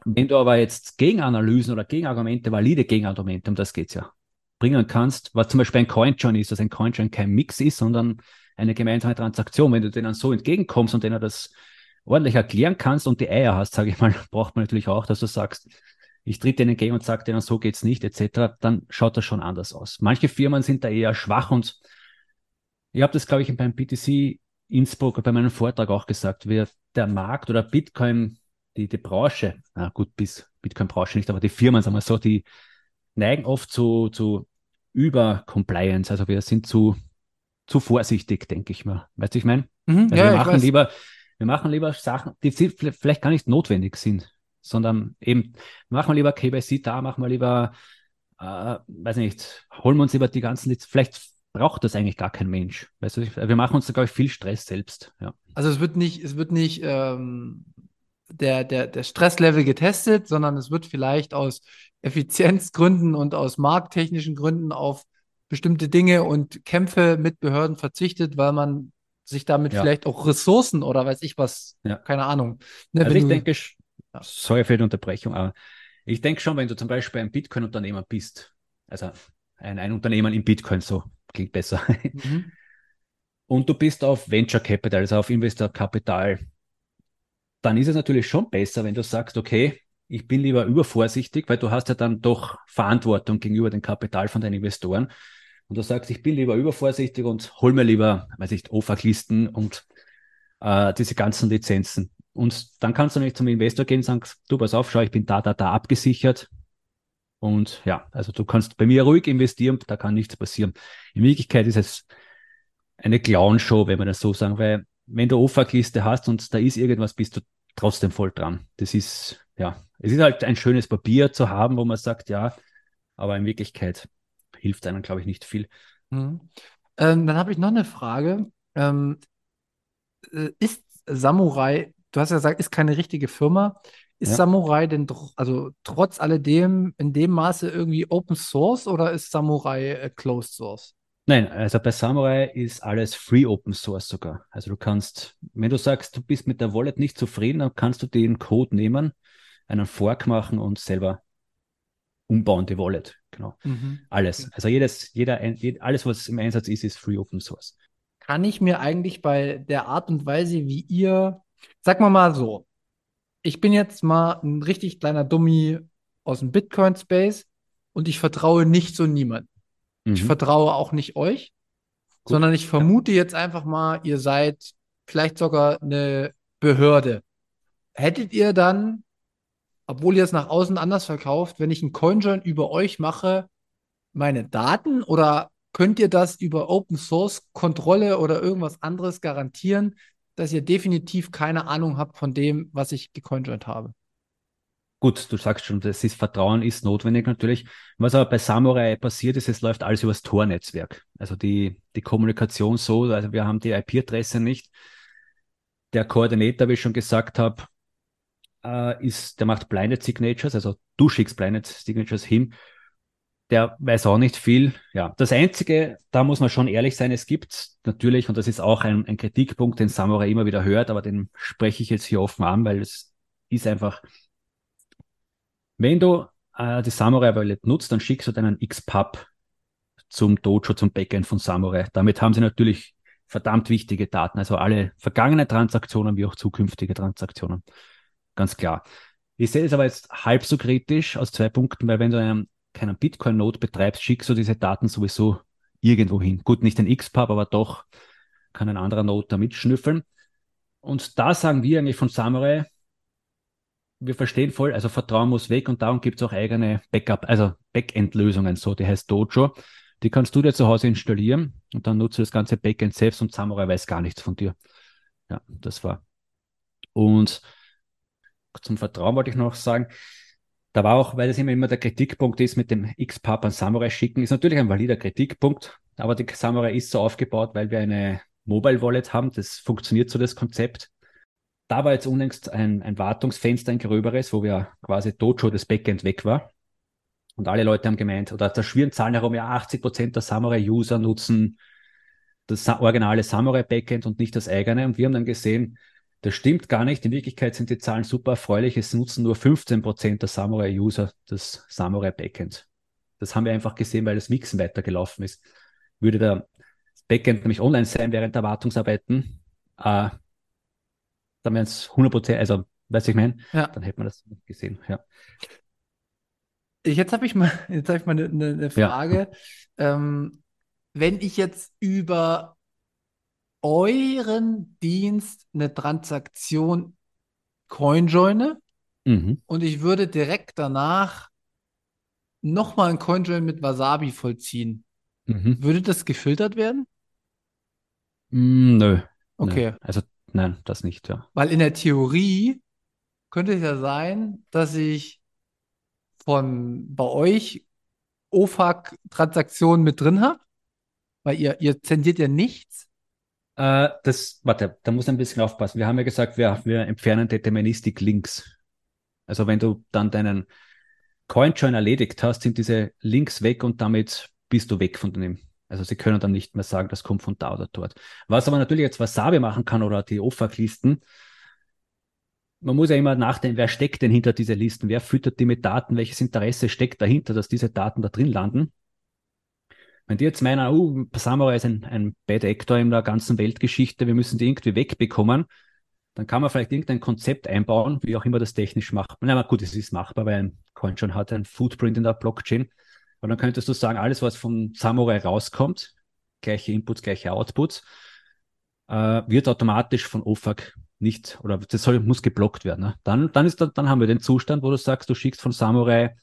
C: Wenn du aber jetzt Gegenanalysen oder Gegenargumente, valide Gegenargumente, um das geht es ja, bringen kannst, was zum Beispiel ein CoinJoin ist, dass ein CoinJoin kein Mix ist, sondern eine gemeinsame Transaktion. Wenn du denen so entgegenkommst und denen das ordentlich erklären kannst und die Eier hast, sage ich mal, braucht man natürlich auch, dass du sagst, ich tritt denen entgegen und sage denen, so geht's nicht, etc., dann schaut das schon anders aus. Manche Firmen sind da eher schwach und ich habe das, glaube ich, beim BTC Innsbruck bei meinem Vortrag auch gesagt, wie der Markt oder Bitcoin, die, die Branche, na gut, bis Bitcoin-Branche nicht, aber die Firmen, sagen wir so, die neigen oft zu, zu Über-Compliance. Also wir sind zu, zu vorsichtig, denke ich mal. Weißt du, ich meine? Mhm, also ja, wir machen lieber, wir machen lieber Sachen, die vielleicht gar nicht notwendig sind, sondern eben, machen wir lieber KYC da, machen wir lieber, äh, weiß nicht, holen wir uns lieber die ganzen, vielleicht braucht das eigentlich gar kein Mensch. Weißt du, wir machen uns da, glaube ich, viel Stress selbst. Ja.
B: Also es wird nicht, es wird nicht ähm, der, der, der Stresslevel getestet, sondern es wird vielleicht aus Effizienzgründen und aus markttechnischen Gründen auf bestimmte Dinge und Kämpfe mit Behörden verzichtet, weil man sich damit ja. vielleicht auch Ressourcen oder weiß ich was, ja. keine Ahnung.
C: Ne, also ich du, denke, ja. sorry für die Unterbrechung, aber ich denke schon, wenn du zum Beispiel ein Bitcoin-Unternehmer bist, also ein, ein Unternehmen in Bitcoin, so klingt besser, mhm. und du bist auf Venture Capital, also auf Investor Kapital, dann ist es natürlich schon besser, wenn du sagst, okay, ich bin lieber übervorsichtig, weil du hast ja dann doch Verantwortung gegenüber dem Kapital von deinen Investoren. Und du sagst, ich bin lieber übervorsichtig und hol mir lieber, weiß ich, OFAC-Listen und äh, diese ganzen Lizenzen. Und dann kannst du nicht zum Investor gehen und sagen, du pass auf, schau, ich bin da, da, da abgesichert. Und ja, also du kannst bei mir ruhig investieren, da kann nichts passieren. In Wirklichkeit ist es eine Clown-Show, wenn man das so sagen, weil wenn du OFAC-Liste hast und da ist irgendwas, bist du trotzdem voll dran. Das ist, ja, es ist halt ein schönes Papier zu haben, wo man sagt, ja, aber in Wirklichkeit hilft einem, glaube ich, nicht viel.
B: Mhm. Ähm, dann habe ich noch eine Frage. Ähm, äh, ist Samurai, du hast ja gesagt, ist keine richtige Firma. Ist ja. Samurai denn, also trotz alledem in dem Maße irgendwie Open Source oder ist Samurai äh, Closed Source?
C: Nein, also bei Samurai ist alles Free Open Source sogar. Also du kannst, wenn du sagst, du bist mit der Wallet nicht zufrieden, dann kannst du den Code nehmen, einen Fork machen und selber umbauen, die Wallet. Genau. Mhm. Alles. Also jedes, jeder, alles, was im Einsatz ist, ist Free Open Source.
B: Kann ich mir eigentlich bei der Art und Weise, wie ihr, sag mal mal so, ich bin jetzt mal ein richtig kleiner Dummy aus dem Bitcoin-Space und ich vertraue nicht so niemandem. Mhm. Ich vertraue auch nicht euch, Gut. sondern ich vermute jetzt einfach mal, ihr seid vielleicht sogar eine Behörde. Hättet ihr dann, obwohl ihr es nach außen anders verkauft, wenn ich einen CoinJoin über euch mache, meine Daten oder könnt ihr das über Open Source Kontrolle oder irgendwas anderes garantieren, dass ihr definitiv keine Ahnung habt von dem, was ich gecoinjoint habe?
C: Gut, du sagst schon, das ist Vertrauen ist notwendig natürlich. Was aber bei Samurai passiert ist, es läuft alles über das Tor-Netzwerk. Also die, die Kommunikation so, also wir haben die IP-Adresse nicht. Der Koordinator, wie ich schon gesagt habe, äh, ist, der macht Blinded Signatures, also du schickst Blinded Signatures hin. Der weiß auch nicht viel. Ja, das Einzige, da muss man schon ehrlich sein, es gibt natürlich, und das ist auch ein, ein Kritikpunkt, den Samurai immer wieder hört, aber den spreche ich jetzt hier offen an, weil es ist einfach, wenn du äh, die Samurai Wallet nutzt, dann schickst du deinen XPub zum Dojo, zum Backend von Samurai. Damit haben sie natürlich verdammt wichtige Daten, also alle vergangene Transaktionen wie auch zukünftige Transaktionen. Ganz klar. Ich sehe es aber jetzt halb so kritisch aus zwei Punkten, weil wenn du einen, keinen Bitcoin-Node betreibst, schickst du diese Daten sowieso irgendwo hin. Gut, nicht den XPub, aber doch kann ein anderer Node da mitschnüffeln. Und da sagen wir eigentlich von Samurai, wir verstehen voll, also Vertrauen muss weg und darum gibt es auch eigene Backup, also Backend-Lösungen, so, die heißt Dojo. Die kannst du dir zu Hause installieren und dann nutzt du das ganze Backend selbst und Samurai weiß gar nichts von dir. Ja, das war. Und zum Vertrauen wollte ich noch sagen, da war auch, weil das immer, immer der Kritikpunkt ist mit dem X-Pub an Samurai schicken, ist natürlich ein valider Kritikpunkt, aber die Samurai ist so aufgebaut, weil wir eine Mobile Wallet haben, das funktioniert so das Konzept da war jetzt unlängst ein, ein Wartungsfenster, ein gröberes, wo wir quasi Dojo das Backend weg war. Und alle Leute haben gemeint, oder da schwirren Zahlen herum, ja, 80 Prozent der Samurai-User nutzen das originale Samurai-Backend und nicht das eigene. Und wir haben dann gesehen, das stimmt gar nicht. In Wirklichkeit sind die Zahlen super erfreulich. Es nutzen nur 15 Prozent der Samurai-User das Samurai-Backend. Das haben wir einfach gesehen, weil das Mixen weitergelaufen ist. Würde das Backend nämlich online sein während der Wartungsarbeiten, äh, dann wären es 100 Prozent, also, weißt du, ich meine, ja. dann hätte man das nicht gesehen, ja.
B: Jetzt habe ich mal, jetzt habe ich mal eine, eine Frage. Ja. Ähm, wenn ich jetzt über euren Dienst eine Transaktion CoinJoine mhm. und ich würde direkt danach nochmal ein CoinJoin mit Wasabi vollziehen, mhm. würde das gefiltert werden?
C: Mm, nö. Okay. Nö. Also Nein, das nicht, ja.
B: Weil in der Theorie könnte es ja sein, dass ich von bei euch OFAC-Transaktionen mit drin habe, weil ihr, ihr zensiert ja nichts.
C: Äh, das, warte, da muss ein bisschen aufpassen. Wir haben ja gesagt, wir, wir entfernen Deterministik-Links. Also wenn du dann deinen Coin-Join erledigt hast, sind diese Links weg und damit bist du weg von dem also sie können dann nicht mehr sagen, das kommt von da oder dort. Was aber natürlich jetzt Wasabi machen kann oder die OFAC-Listen, man muss ja immer nachdenken, wer steckt denn hinter diese Listen? Wer füttert die mit Daten? Welches Interesse steckt dahinter, dass diese Daten da drin landen? Wenn die jetzt meinen, oh, Samurai ist ein, ein Bad Actor in der ganzen Weltgeschichte, wir müssen die irgendwie wegbekommen, dann kann man vielleicht irgendein Konzept einbauen, wie auch immer das technisch macht. Na gut, es ist machbar, weil ein Coin schon hat ein Footprint in der Blockchain. Und dann könntest du sagen, alles, was vom Samurai rauskommt, gleiche Inputs, gleiche Outputs, äh, wird automatisch von OFAC nicht, oder das soll, muss geblockt werden. Ne? Dann, dann, ist da, dann haben wir den Zustand, wo du sagst, du schickst von Samurai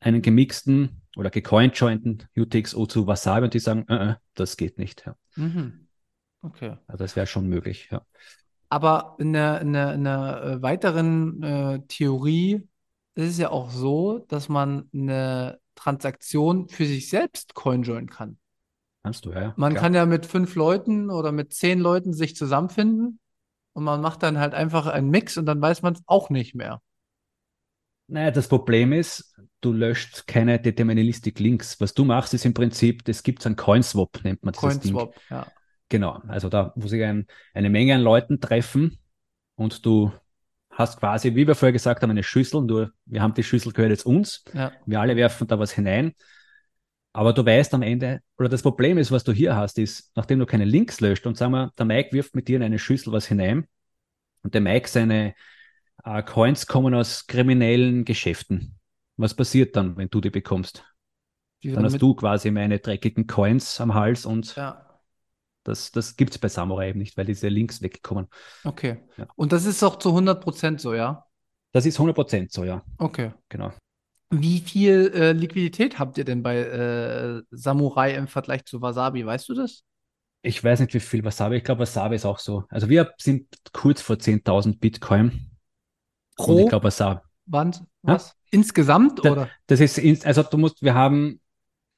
C: einen gemixten oder gecoinjointen UTXO zu Wasabi und die sagen, äh, äh, das geht nicht. Ja. Mhm. Okay. Also das wäre schon möglich, ja.
B: Aber in einer, in einer, in einer äh, weiteren äh, Theorie ist es ja auch so, dass man eine Transaktion für sich selbst CoinJoin kann.
C: Kannst du, ja.
B: Man klar. kann ja mit fünf Leuten oder mit zehn Leuten sich zusammenfinden und man macht dann halt einfach einen Mix und dann weiß man es auch nicht mehr.
C: Naja, das Problem ist, du löscht keine Deterministic Links. Was du machst, ist im Prinzip, es gibt einen Coinswap, nennt man dieses
B: Coinswap,
C: Ding.
B: ja.
C: Genau, also da, wo sich ein, eine Menge an Leuten treffen und du hast quasi, wie wir vorher gesagt haben, eine Schüssel, nur wir haben die Schüssel gehört jetzt uns.
B: Ja.
C: Wir alle werfen da was hinein. Aber du weißt am Ende, oder das Problem ist, was du hier hast, ist, nachdem du keine Links löscht und sagen wir, der Mike wirft mit dir in eine Schüssel was hinein und der Mike seine äh, Coins kommen aus kriminellen Geschäften. Was passiert dann, wenn du die bekommst?
B: Die
C: Dann hast du quasi meine dreckigen Coins am Hals und
B: Ja,
C: das, das gibt es bei Samurai eben nicht, weil diese Links wegkommen.
B: okay.
C: Ja.
B: Und das ist auch zu 100% so, ja?
C: Das ist 100% so, ja,
B: Okay.
C: genau.
B: Wie viel äh, Liquidität habt ihr denn bei äh, Samurai im Vergleich zu Wasabi? Weißt du das?
C: Ich weiß nicht, wie viel Wasabi, ich glaube, Wasabi ist auch so. Also wir sind kurz vor 10.000 Bitcoin. Und
B: Pro
C: ich glaube, Wasabi.
B: Wand? Was? Insgesamt
C: Da-
B: oder?
C: Das ist, also du musst, wir haben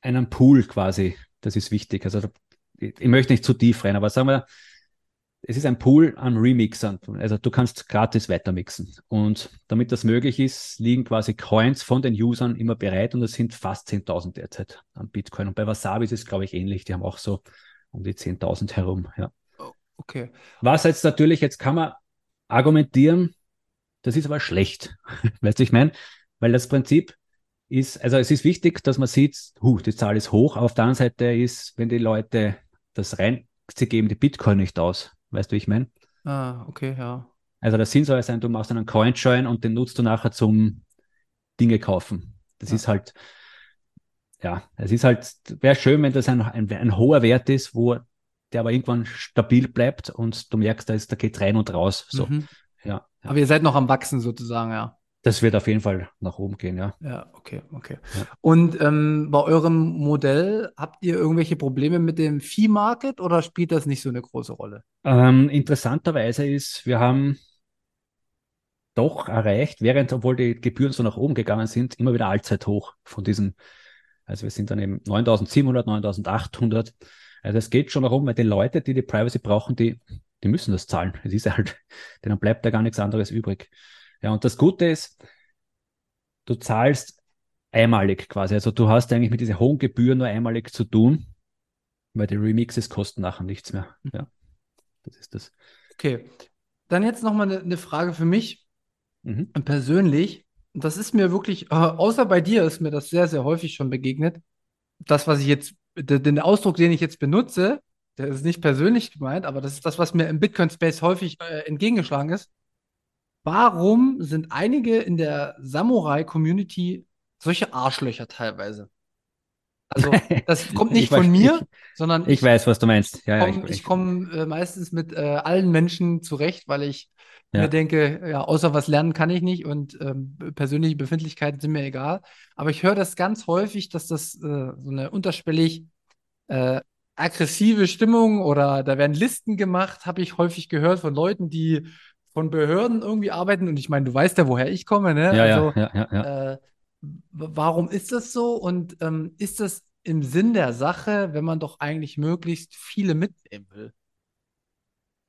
C: einen Pool quasi. Das ist wichtig. Also ich möchte nicht zu tief rein, aber sagen wir, es ist ein Pool an Remixern. Also du kannst gratis weitermixen. Und damit das möglich ist, liegen quasi Coins von den Usern immer bereit und es sind fast 10.000 derzeit an Bitcoin. Und bei Wasabi ist es, glaube ich, ähnlich. Die haben auch so um die 10.000 herum. Ja.
B: Okay.
C: Was jetzt natürlich, jetzt kann man argumentieren, das ist aber schlecht. Weißt du, ich meine? Weil das Prinzip ist, also es ist wichtig, dass man sieht, huh, die Zahl ist hoch, auf der anderen Seite ist, wenn die Leute das rein, sie geben die Bitcoin nicht aus. Weißt du, wie ich meine?
B: Ah, okay, ja.
C: Also der Sinn soll sein, du machst einen Coinjoin und den nutzt du nachher zum Dinge kaufen. Das
B: Ja.
C: ist halt, ja, es ist halt, wäre schön, wenn das ein, ein, ein hoher Wert ist, wo der aber irgendwann stabil bleibt und du merkst, da, ist, da geht rein und raus. So,
B: Mhm.
C: ja. ja.
B: Aber ihr seid noch am Wachsen sozusagen, ja.
C: Das wird auf jeden Fall nach oben gehen, ja.
B: Ja, okay, okay.
C: Ja.
B: Und ähm, bei eurem Modell habt ihr irgendwelche Probleme mit dem Fee-Market oder spielt das nicht so eine große Rolle?
C: Ähm, interessanterweise ist, wir haben doch erreicht, während, obwohl die Gebühren so nach oben gegangen sind, immer wieder Allzeithoch von diesen, also wir sind dann eben 9700, 9800. Also es geht schon darum, weil die Leute, die die Privacy brauchen, die, die müssen das zahlen. Es ist halt, denen bleibt da gar nichts anderes übrig. Ja, und das Gute ist, du zahlst einmalig quasi. Also du hast eigentlich mit dieser hohen Gebühr nur einmalig zu tun, weil die Remixes kosten nachher nichts mehr. Ja, das ist das.
B: Okay. Dann jetzt nochmal eine, eine Frage für mich
C: Mhm.
B: persönlich. Das ist mir wirklich, äh, außer bei dir ist mir das sehr, sehr häufig schon begegnet. Das, was ich jetzt, de- den Ausdruck, den ich jetzt benutze, der ist nicht persönlich gemeint, aber das ist das, was mir im Bitcoin-Space häufig äh, entgegengeschlagen ist. Warum sind einige in der Samurai-Community solche Arschlöcher teilweise? Also, das kommt nicht
C: Ich weiß-
B: von mir,
C: ich-
B: sondern
C: Ich weiß, was du meinst. Ja, ja,
B: komm,
C: ich,
B: ich komme äh, meistens mit äh, allen Menschen zurecht, weil ich
C: Ja.
B: mir denke, ja, außer was lernen kann ich nicht und ähm, persönliche Befindlichkeiten sind mir egal. Aber ich höre das ganz häufig, dass das äh, so eine unterschwellig äh, aggressive Stimmung oder da werden Listen gemacht, habe ich häufig gehört von Leuten, die von Behörden irgendwie arbeiten. Und ich meine, du weißt ja, woher ich komme, ne?
C: ja,
B: Also,
C: ja, ja, ja,
B: äh, warum ist das so? Und ähm, ist das im Sinn der Sache, wenn man doch eigentlich möglichst viele mitnehmen will?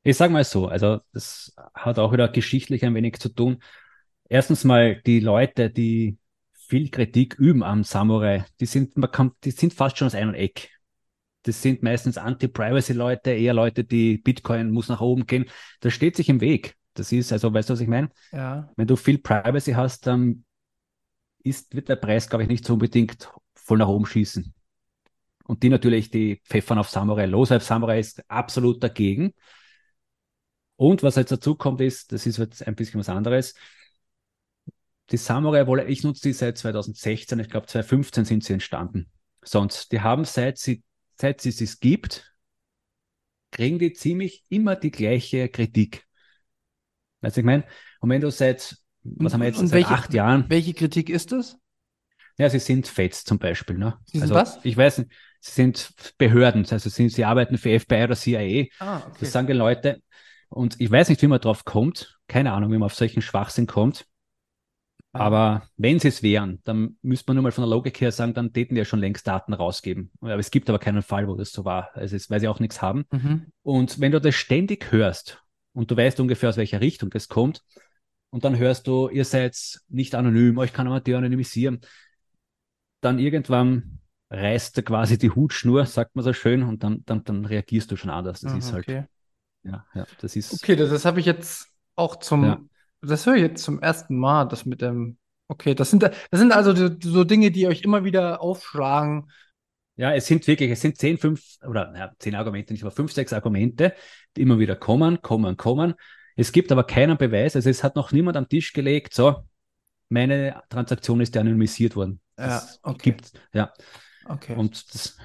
C: Ich sage mal so, also das hat auch wieder geschichtlich ein wenig zu tun. Erstens mal die Leute, die viel Kritik üben am Samurai, die sind, man kann, die sind fast schon aus einem Eck. Das sind meistens Anti-Privacy-Leute, eher Leute, die Bitcoin muss nach oben gehen. Das steht sich im Weg. Das ist, also, weißt du, was ich meine?
B: Ja.
C: Wenn du viel Privacy hast, dann ist, wird der Preis, glaube ich, nicht so unbedingt voll nach oben schießen. Und die natürlich, die pfeffern auf Samurai los, weil Samurai ist absolut dagegen. Und was jetzt dazu kommt, ist, das ist jetzt ein bisschen was anderes. Die Samurai Wallet, ich nutze die seit 2016, ich glaube 2015 sind sie entstanden. Sonst, die haben seit sie, seit sie es gibt, kriegen die ziemlich immer die gleiche Kritik. Weißt du, ich meine? Und wenn du seit, was haben wir jetzt, seit
B: welche-
C: acht Jahren,
B: Welche Kritik ist das?
C: ja, sie sind fetz zum Beispiel, ne?
B: Sie sind
C: also,
B: was?
C: Ich weiß nicht, sie sind Behörden, also sie, sie arbeiten für FBI oder CIA.
B: Ah, okay.
C: Das sagen die Leute. Und ich weiß nicht, wie man drauf kommt. Keine Ahnung, wie man auf solchen Schwachsinn kommt.
B: Ah.
C: Aber wenn sie es wären, dann müsste man nur mal von der Logik her sagen, dann täten die ja schon längst Daten rausgeben. Aber es gibt aber keinen Fall, wo das so war. Also es, weil sie auch nichts haben.
B: Mhm.
C: Und wenn du das ständig hörst und du weißt ungefähr, aus welcher Richtung das kommt, und dann hörst du, ihr seid nicht anonym, euch kann man de-anonymisieren. Dann irgendwann reißt er quasi die Hutschnur, sagt man so schön, und dann, dann, dann reagierst du schon anders. Das
B: Mhm,
C: ist halt,
B: okay.
C: ja, ja, das ist,
B: Okay, das, das habe ich jetzt auch zum,
C: Ja.
B: das höre ich jetzt zum ersten Mal, das mit dem, okay, das sind, das sind also so, so Dinge, die euch immer wieder aufschlagen.
C: Ja, es sind wirklich, es sind zehn, fünf, oder ja, zehn Argumente nicht, aber fünf, sechs Argumente, die immer wieder kommen, kommen, kommen. Es gibt aber keinen Beweis, also es hat noch niemand am Tisch gelegt, so, meine Transaktion ist anonymisiert worden.
B: Ja, okay.
C: gibt, ja,
B: Okay.
C: und das,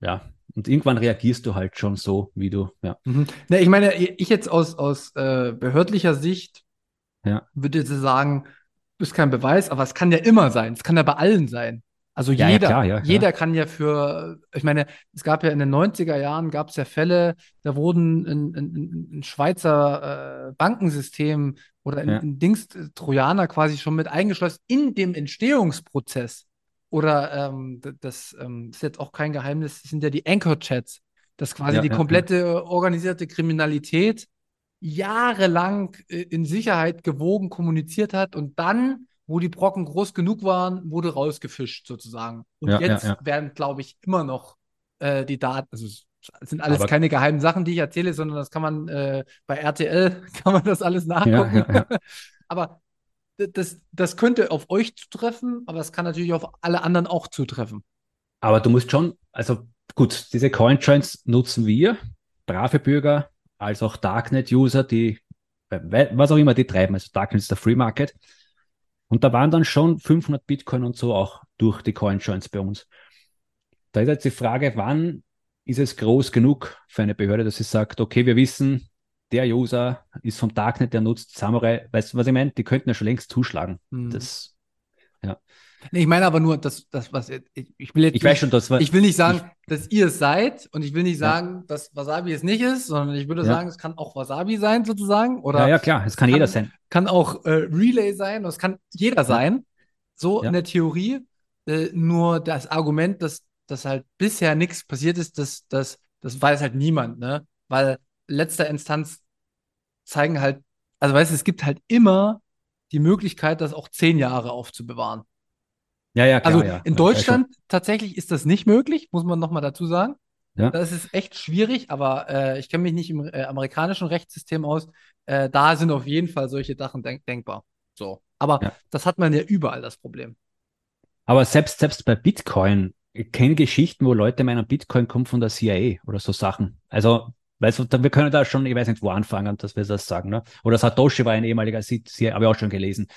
C: ja, und irgendwann reagierst du halt schon so, wie du, ja,
B: Mhm. Ne, ich meine, ich jetzt aus, aus äh, behördlicher Sicht
C: Ja.
B: würde jetzt sagen, ist kein Beweis, aber es kann ja immer sein. Es kann ja bei allen sein. Also
C: Ja, ja,
B: jeder,
C: klar, ja, klar.
B: jeder kann ja für, ich meine, es gab ja in den 90er Jahren gab es ja Fälle, da wurden ein, ein, ein Schweizer äh, Bankensystem oder ein,
C: Ja.
B: ein Dings, Trojaner quasi schon mit eingeschlossen in dem Entstehungsprozess. Oder ähm, das ähm, ist jetzt auch kein Geheimnis, das sind ja die Anchor-Chats, dass quasi
C: Ja,
B: die
C: ja, ja.
B: komplette organisierte Kriminalität jahrelang äh, in Sicherheit gewogen kommuniziert hat und dann, wo die Brocken groß genug waren, wurde rausgefischt sozusagen. Und
C: Ja, ja,
B: jetzt
C: ja.
B: werden, glaube ich, immer noch äh, die Daten, also es sind alles
C: Aber-
B: keine geheimen Sachen, die ich erzähle, sondern das kann man äh, bei RTL, kann man das alles nachgucken.
C: ja, ja.
B: Aber das, das könnte auf euch zutreffen, aber es kann natürlich auf alle anderen auch zutreffen.
C: Aber du musst schon, also gut, diese Coinjoins nutzen wir, brave Bürger, als auch Darknet-User, die, we- was auch immer die treiben, also Darknet ist der Free Market. Und da waren dann schon 500 Bitcoin und so auch durch die Coinjoins bei uns. Da ist jetzt die Frage, wann ist es groß genug für eine Behörde, dass sie sagt, okay, wir wissen, der User ist vom Darknet, der nutzt Samurai. Weißt du, was ich meine? Die könnten ja schon längst zuschlagen.
B: Hm.
C: Das,
B: Nee, ich meine aber nur, das, das was ich, ich will jetzt
C: ich weiß schon, das war,
B: Ich will nicht sagen, dass ihr es seid und ich will nicht
C: Ja.
B: sagen, dass Wasabi es nicht ist, sondern ich würde
C: Ja.
B: sagen, es kann auch Wasabi sein sozusagen oder
C: ja, ja, klar, es kann
B: kann-
C: jeder sein.
B: kann auch äh, Relay sein, es kann jeder sein, so
C: Ja.
B: in der Theorie. Äh, nur das Argument, dass, dass halt bisher nichts passiert ist, das, das, das weiß halt niemand, ne? Weil letzter Instanz zeigen halt, also weißt du, es gibt halt immer die Möglichkeit, das auch zehn Jahre aufzubewahren.
C: Ja, ja, klar,
B: Also
C: ja.
B: in
C: Ja,
B: Deutschland tatsächlich ist das nicht möglich, muss man nochmal dazu sagen.
C: Ja.
B: Das ist echt schwierig, aber äh, ich kenne mich nicht im äh, amerikanischen Rechtssystem aus. Äh, da sind auf jeden Fall solche Sachen denk denkbar. So. Aber
C: Ja.
B: das hat man ja überall das Problem.
C: Aber selbst, selbst bei Bitcoin, ich kenne Geschichten, wo Leute meinen, Bitcoin kommt von der CIA oder so Sachen. Also, weißt du, wir können da schon, ich weiß nicht, wo anfangen, dass wir das sagen. Ne? Oder Satoshi war ein ehemaliger CIA, habe ich auch schon gelesen.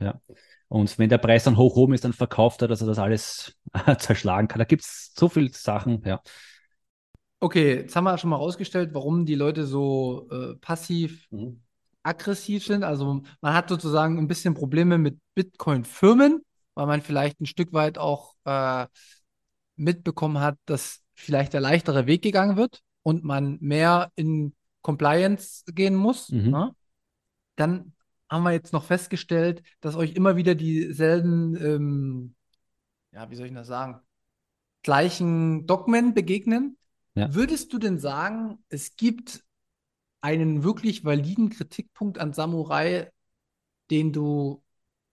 C: Ja. Und wenn der Preis dann hoch oben ist, dann verkauft er, dass er das alles zerschlagen kann. Da gibt es so viele Sachen, ja.
B: Okay, jetzt haben wir schon mal rausgestellt, warum die Leute so äh, passiv aggressiv sind. Also man hat sozusagen ein bisschen Probleme mit Bitcoin-Firmen, weil man vielleicht ein Stück weit auch äh, mitbekommen hat, dass vielleicht der leichtere Weg gegangen wird und man mehr in Compliance gehen muss.
C: Mhm.
B: Ne? Dann haben wir jetzt noch festgestellt, dass euch immer wieder dieselben, ähm, ja, wie soll ich das sagen, gleichen Dogmen begegnen.
C: Ja.
B: Würdest du denn sagen, es gibt einen wirklich validen Kritikpunkt an Samurai, den du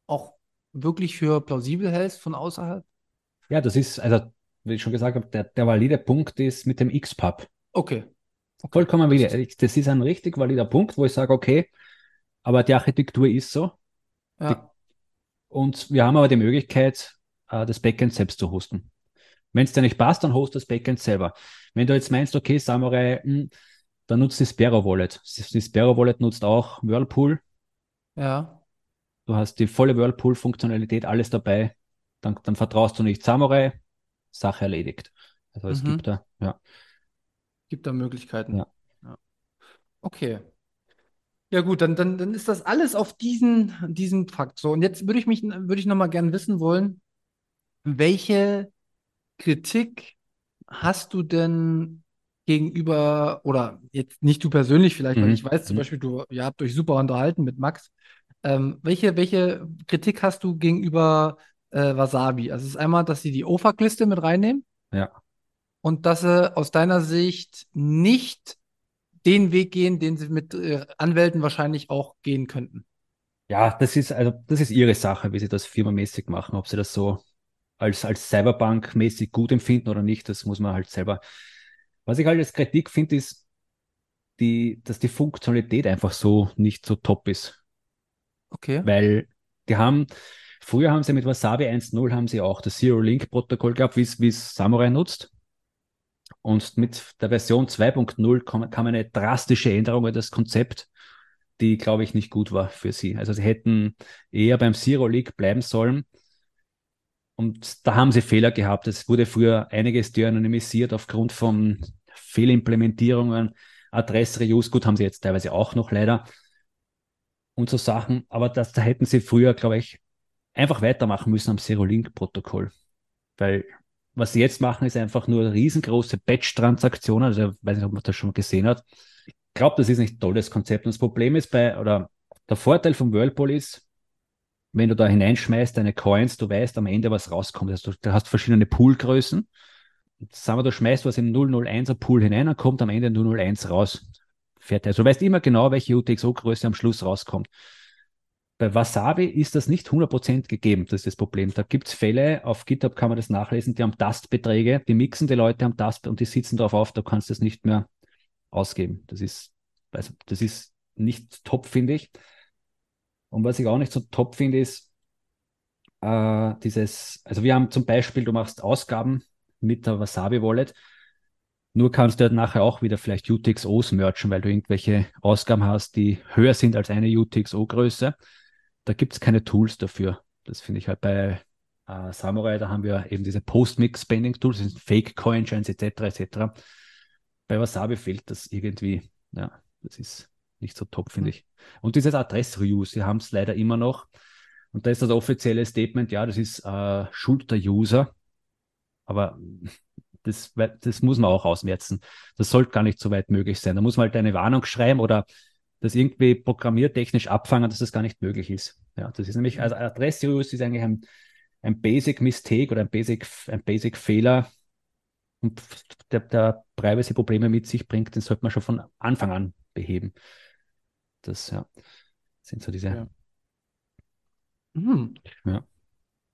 B: auch wirklich für plausibel hältst von außerhalb?
C: Ja, das ist, also, wie ich schon gesagt habe, der, der valide Punkt ist mit dem X-Pub.
B: Okay.
C: Vollkommen valide. Das ist ein richtig valider Punkt, wo ich sage, okay, aber die Architektur ist so.
B: Ja.
C: Und wir haben aber die Möglichkeit, äh, das Backend selbst zu hosten. Wenn es dir nicht passt, dann host das Backend selber. Wenn du jetzt meinst, okay, Samurai, mh, dann nutzt die Sparrow Wallet. Die Sparrow Wallet nutzt auch Whirlpool.
B: Ja.
C: Du hast die volle Whirlpool-Funktionalität, alles dabei. Dann, dann vertraust du nicht Samurai, Sache erledigt. Also es
B: Mhm.
C: gibt da, ja.
B: Gibt da Möglichkeiten.
C: Ja.
B: Okay. Ja gut, dann, dann, dann ist das alles auf diesen, diesen Fakt so. Und jetzt würde ich mich, würde ich nochmal gern wissen wollen, welche Kritik hast du denn gegenüber, oder jetzt nicht du persönlich vielleicht, weil
C: Mhm.
B: ich weiß zum
C: Mhm.
B: Beispiel, du, ihr habt euch super unterhalten mit Max. Ähm, welche, welche Kritik hast du gegenüber äh, Wasabi? Also es ist einmal, dass sie die OFAC-Liste mit reinnehmen
C: Ja.
B: und dass sie aus deiner Sicht nicht den Weg gehen, den sie mit äh, Anwälten wahrscheinlich auch gehen könnten.
C: Ja, das ist, also, das ist ihre Sache, wie sie das firmamäßig machen. Ob sie das so als, als Cyberbank-mäßig gut empfinden oder nicht, das muss man halt selber. Was ich halt als Kritik finde, ist, die, dass die Funktionalität einfach so nicht so top ist.
B: Okay.
C: Weil die haben, früher haben sie mit Wasabi 1.0 haben sie auch das Zero-Link-Protokoll gehabt, wie es Samurai nutzt. Und mit der Version 2.0 kam, eine drastische Änderung in das Konzept, die, glaube ich, nicht gut war für sie. Also sie hätten eher beim Zero Link bleiben sollen. Und da haben sie Fehler gehabt. Es wurde früher einiges de-anonymisiert aufgrund von Fehlimplementierungen. Adress-Reuse, gut, haben sie jetzt teilweise auch noch leider. Und so Sachen. Aber das, da hätten sie früher, glaube ich, einfach weitermachen müssen am Zero-Link-Protokoll. Weil was sie jetzt machen, ist einfach nur riesengroße Batch-Transaktionen. Also, ich weiß nicht, ob man das schon mal gesehen hat. Ich glaube, das ist ein tolles Konzept. Und das Problem ist bei, oder der Vorteil vom Whirlpool ist, wenn du da hineinschmeißt, deine Coins, du weißt am Ende, was rauskommt. Also, du hast verschiedene Poolgrößen. Sagen wir, du schmeißt was in 001er Pool hinein, dann kommt am Ende 001 raus. Fertig. Also, du weißt immer genau, welche UTXO-Größe am Schluss rauskommt. Bei Wasabi ist das nicht 100% gegeben, das ist das Problem. Da gibt es Fälle, auf GitHub kann man das nachlesen, die haben Tastbeträge, die mixen die Leute am Tast und die sitzen darauf auf, da kannst du das nicht mehr ausgeben. Das ist, also, das ist nicht top, finde ich. Und was ich auch nicht so top finde, ist äh, dieses, also wir haben zum Beispiel, du machst Ausgaben mit der Wasabi Wallet, nur kannst du halt nachher auch wieder vielleicht UTXOs merchen, weil du irgendwelche Ausgaben hast, die höher sind als eine UTXO-Größe da gibt es keine Tools dafür. Das finde ich halt bei äh, Samurai, da haben wir eben diese Post-Mix-Spending-Tools, das sind Fake-Coin-Chains etc. etc. Bei Wasabi fehlt das irgendwie. Ja, das ist nicht so top, finde mhm. ich. Und dieses Adress-Reuse, sie haben es leider immer noch. Und da ist das offizielle Statement, ja, das ist äh, Schuld der User. Aber das, das muss man auch ausmerzen. Das sollte gar nicht so weit möglich sein. Da muss man halt eine Warnung schreiben oder das irgendwie programmiertechnisch abfangen, dass das gar nicht möglich ist. Ja, das ist nämlich, also Adressreuse ist eigentlich ein, ein Basic Mistake oder ein Basic, ein Basic Fehler und der, der Privacy-Probleme mit sich bringt, den sollte man schon von Anfang an beheben. Das ja, sind so diese.
B: Ja. Hm. ja.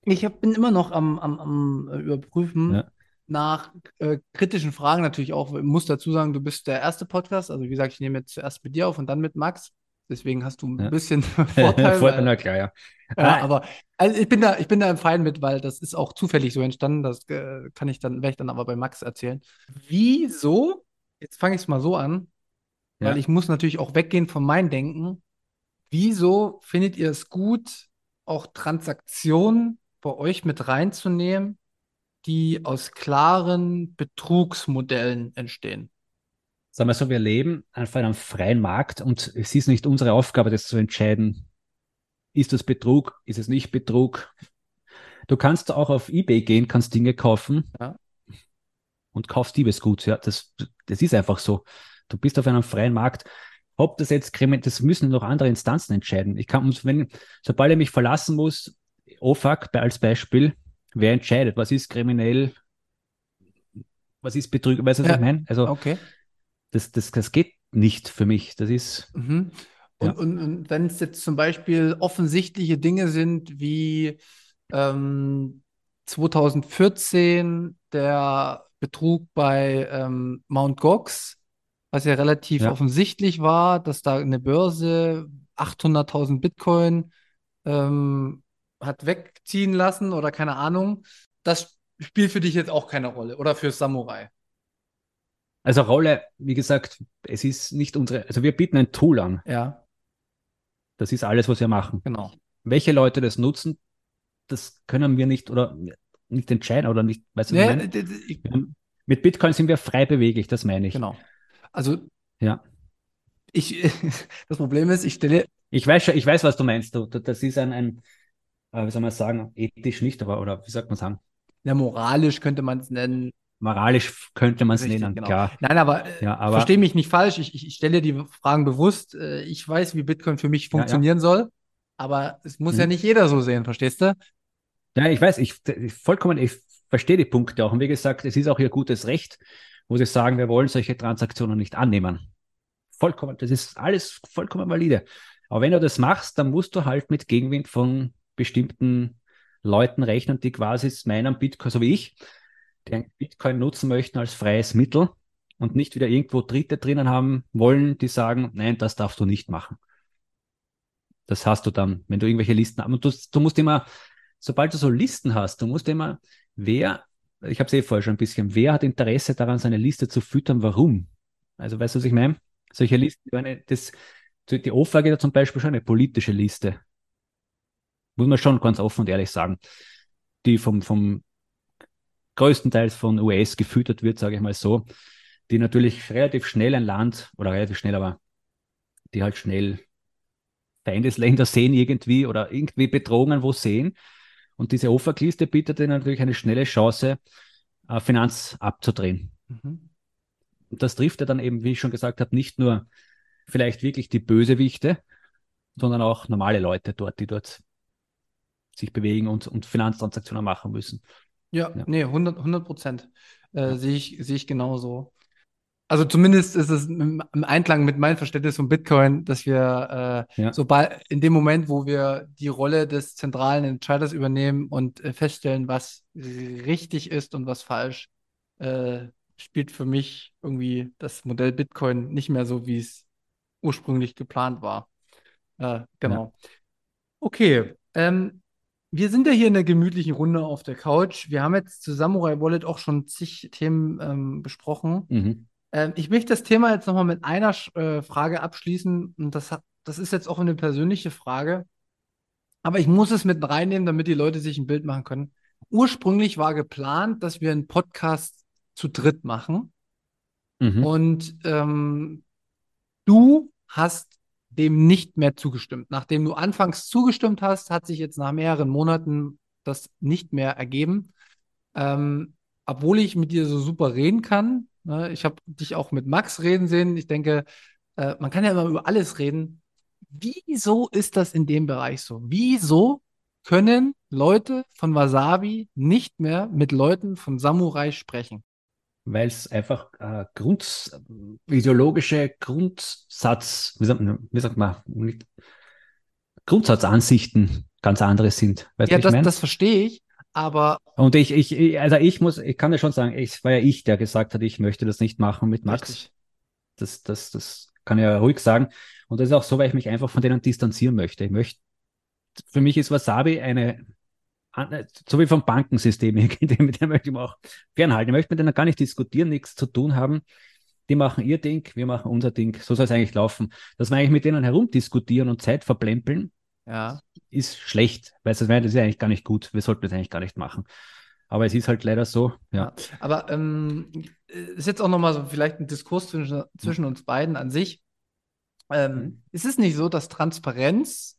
B: Ich hab, bin immer noch am, am, am Überprüfen, ja nach äh, kritischen Fragen natürlich auch. Ich muss dazu sagen, du bist der erste Podcast. Also, wie gesagt, ich nehme jetzt zuerst mit dir auf und dann mit Max. Deswegen hast du ein ja. bisschen Vorteil.
C: Vorteil, na klar, ja.
B: ja aber also ich bin da, ich bin da im Fein mit, weil das ist auch zufällig so entstanden. Das äh, kann ich dann, werde ich dann aber bei Max erzählen. Wieso? Jetzt fange ich es mal so an, ja. weil ich muss natürlich auch weggehen von meinem Denken. Wieso findet ihr es gut, auch Transaktionen bei euch mit reinzunehmen, die aus klaren Betrugsmodellen entstehen.
C: Sagen wir so, wir leben auf einem freien Markt und es ist nicht unsere Aufgabe, das zu entscheiden. Ist das Betrug? Ist es nicht Betrug? Du kannst auch auf Ebay gehen, kannst Dinge kaufen ja. und kaufst Diebesgut. Ja, das, das ist einfach so. Du bist auf einem freien Markt. Ob das jetzt das müssen noch andere Instanzen entscheiden. Ich kann, wenn, sobald ich mich verlassen muss, OFAC als Beispiel, wer entscheidet, was ist kriminell, was ist Betrug, weißt du, was ja. ich meine? Also, okay. das, das, das geht nicht für mich. Das ist.
B: Mhm. Und, ja. und, und wenn es jetzt zum Beispiel offensichtliche Dinge sind wie ähm, 2014 der Betrug bei ähm, Mount Gox, was ja relativ ja. offensichtlich war, dass da eine Börse 800.000 Bitcoin ähm, hat wegziehen lassen oder keine Ahnung. Das spielt für dich jetzt auch keine Rolle oder für Samurai.
C: Also Rolle, wie gesagt, es ist nicht unsere, also wir bieten ein Tool an.
B: Ja.
C: Das ist alles, was wir machen.
B: Genau.
C: Welche Leute das nutzen, das können wir nicht oder nicht entscheiden oder nicht, weißt du, nee, ich, mit Bitcoin sind wir frei beweglich, das meine ich.
B: Genau. Also,
C: ja.
B: Ich, das Problem ist, ich stelle.
C: Ich weiß schon, ich weiß, was du meinst. Du, das ist ein, ein, äh, wie soll man sagen, ethisch nicht, aber oder wie sagt man sagen?
B: Ja, moralisch könnte man es nennen.
C: Moralisch könnte man es nennen, genau. klar.
B: Nein, aber, äh, ja, aber verstehe mich nicht falsch. Ich, ich, stelle die Fragen bewusst. Äh, ich weiß, wie Bitcoin für mich funktionieren ja, ja. soll, aber es muss hm. ja nicht jeder so sehen, verstehst du?
C: Ja, ich weiß, ich vollkommen, ich verstehe die Punkte auch. Und wie gesagt, es ist auch ihr gutes Recht, wo sie sagen, wir wollen solche Transaktionen nicht annehmen. Vollkommen, das ist alles vollkommen valide. Aber wenn du das machst, dann musst du halt mit Gegenwind von bestimmten Leuten rechnen, die quasi meinen Bitcoin, so wie ich, die Bitcoin nutzen möchten als freies Mittel und nicht wieder irgendwo Dritte drinnen haben wollen, die sagen, nein, das darfst du nicht machen. Das hast du dann, wenn du irgendwelche Listen hast. Du, du musst immer, sobald du so Listen hast, du musst immer, wer, ich habe es eh vorher schon ein bisschen, wer hat Interesse daran, seine Liste zu füttern, warum? Also weißt du, was ich meine? Solche Listen, das, die OFAG hat zum Beispiel schon eine politische Liste. Muss man schon ganz offen und ehrlich sagen. Die vom, vom größtenteils von US gefüttert wird, sage ich mal so, die natürlich relativ schnell ein Land, oder relativ schnell, aber die halt schnell Feindesländer sehen irgendwie oder irgendwie Bedrohungen wo sehen. Und diese OFAC-Liste bietet ihnen natürlich eine schnelle Chance, äh, Finanz abzudrehen. Mhm. Das trifft ja dann eben, wie ich schon gesagt habe, nicht nur vielleicht wirklich die Bösewichte, sondern auch normale Leute dort, die dort sich bewegen und, und Finanztransaktionen machen müssen.
B: Ja, ja. nee, 100 Prozent äh, ja. sehe ich, sehe ich genauso. Also zumindest ist es im, Einklang mit meinem Verständnis von Bitcoin, dass wir äh, ja. sobald in dem Moment, wo wir die Rolle des zentralen Entscheiders übernehmen und äh, feststellen, was richtig ist und was falsch, äh, spielt für mich irgendwie das Modell Bitcoin nicht mehr so, wie es ursprünglich geplant war. Äh, genau. Ja. Okay. Ähm, wir sind ja hier in der gemütlichen Runde auf der Couch. Wir haben jetzt zu Samurai Wallet auch schon zig Themen ähm, besprochen. Mhm. Ähm, ich möchte das Thema jetzt nochmal mit einer äh, Frage abschließen. Und das, hat, das ist jetzt auch eine persönliche Frage. Aber ich muss es mit reinnehmen, damit die Leute sich ein Bild machen können. Ursprünglich war geplant, dass wir einen Podcast zu dritt machen. Mhm. Und ähm, du hast dem nicht mehr zugestimmt. Nachdem du anfangs zugestimmt hast, hat sich jetzt nach mehreren Monaten das nicht mehr ergeben. Ähm, obwohl ich mit dir so super reden kann. Ne, ich habe dich auch mit Max reden sehen. Ich denke, äh, man kann ja immer über alles reden. Wieso ist das in dem Bereich so? Wieso können Leute von Wasabi nicht mehr mit Leuten von Samurai sprechen?
C: Weil es einfach äh, Grund, ideologische Grundsatz, wie sagt, man, wie sagt man, Grundsatzansichten ganz andere sind.
B: Weißt ja, das, das verstehe ich, aber.
C: Und ich, ich, also ich muss, ich kann ja schon sagen, es war ja ich, der gesagt hat, ich möchte das nicht machen mit Max. Richtig. Das, das, das kann ich ja ruhig sagen. Und das ist auch so, weil ich mich einfach von denen distanzieren möchte. Ich möchte, für mich ist Wasabi eine so wie vom Bankensystem, mit dem möchte ich auch fernhalten. Ich möchte mit denen gar nicht diskutieren, nichts zu tun haben. Die machen ihr Ding, wir machen unser Ding. So soll es eigentlich laufen. Dass wir eigentlich mit denen herumdiskutieren und Zeit verplempeln, ja. ist schlecht, weil das ist eigentlich gar nicht gut. Wir sollten das eigentlich gar nicht machen. Aber es ist halt leider so, ja.
B: Aber ähm, ist jetzt auch nochmal so vielleicht ein Diskurs zwischen, zwischen uns beiden an sich. Ähm, mhm. Ist es nicht so, dass Transparenz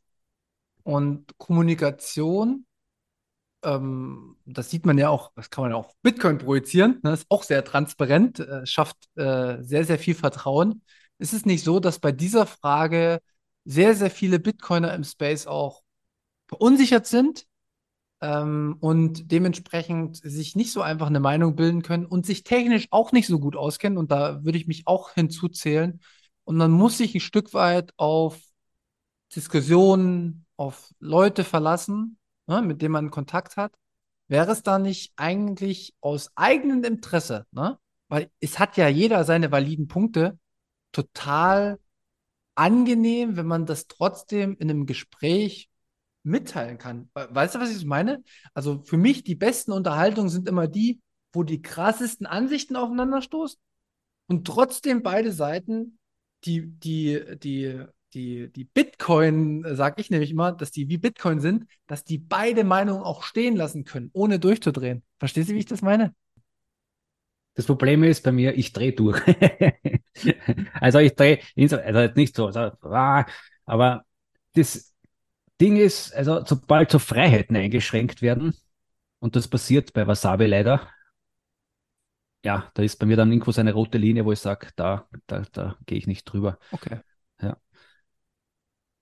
B: und Kommunikation ähm, das sieht man ja auch, das kann man ja auch Bitcoin projizieren, ne? ist auch sehr transparent, äh, schafft äh, sehr, sehr viel Vertrauen. Ist es nicht so, dass bei dieser Frage sehr, sehr viele Bitcoiner im Space auch verunsichert sind ähm, und dementsprechend sich nicht so einfach eine Meinung bilden können und sich technisch auch nicht so gut auskennen? Und da würde ich mich auch hinzuzählen. Und man muss sich ein Stück weit auf Diskussionen, auf Leute verlassen, ne, mit dem man Kontakt hat, wäre es da nicht eigentlich aus eigenem Interesse, ne? Weil es hat ja jeder seine validen Punkte, total angenehm, wenn man das trotzdem in einem Gespräch mitteilen kann. Weißt du, was ich meine? Also für mich die besten Unterhaltungen sind immer die, wo die krassesten Ansichten aufeinanderstoßen und trotzdem beide Seiten die, die, die die, die Bitcoin, äh, sage ich nämlich immer, dass die wie Bitcoin sind, dass die beide Meinungen auch stehen lassen können, ohne durchzudrehen. Verstehst du, wie ich das meine?
C: Das Problem ist bei mir, ich drehe durch. also ich drehe, also nicht so, also, ah, aber das Ding ist, also sobald so Freiheiten eingeschränkt werden, und das passiert bei Wasabi leider, ja, da ist bei mir dann irgendwo so eine rote Linie, wo ich sage, da, da, da gehe ich nicht drüber.
B: Okay.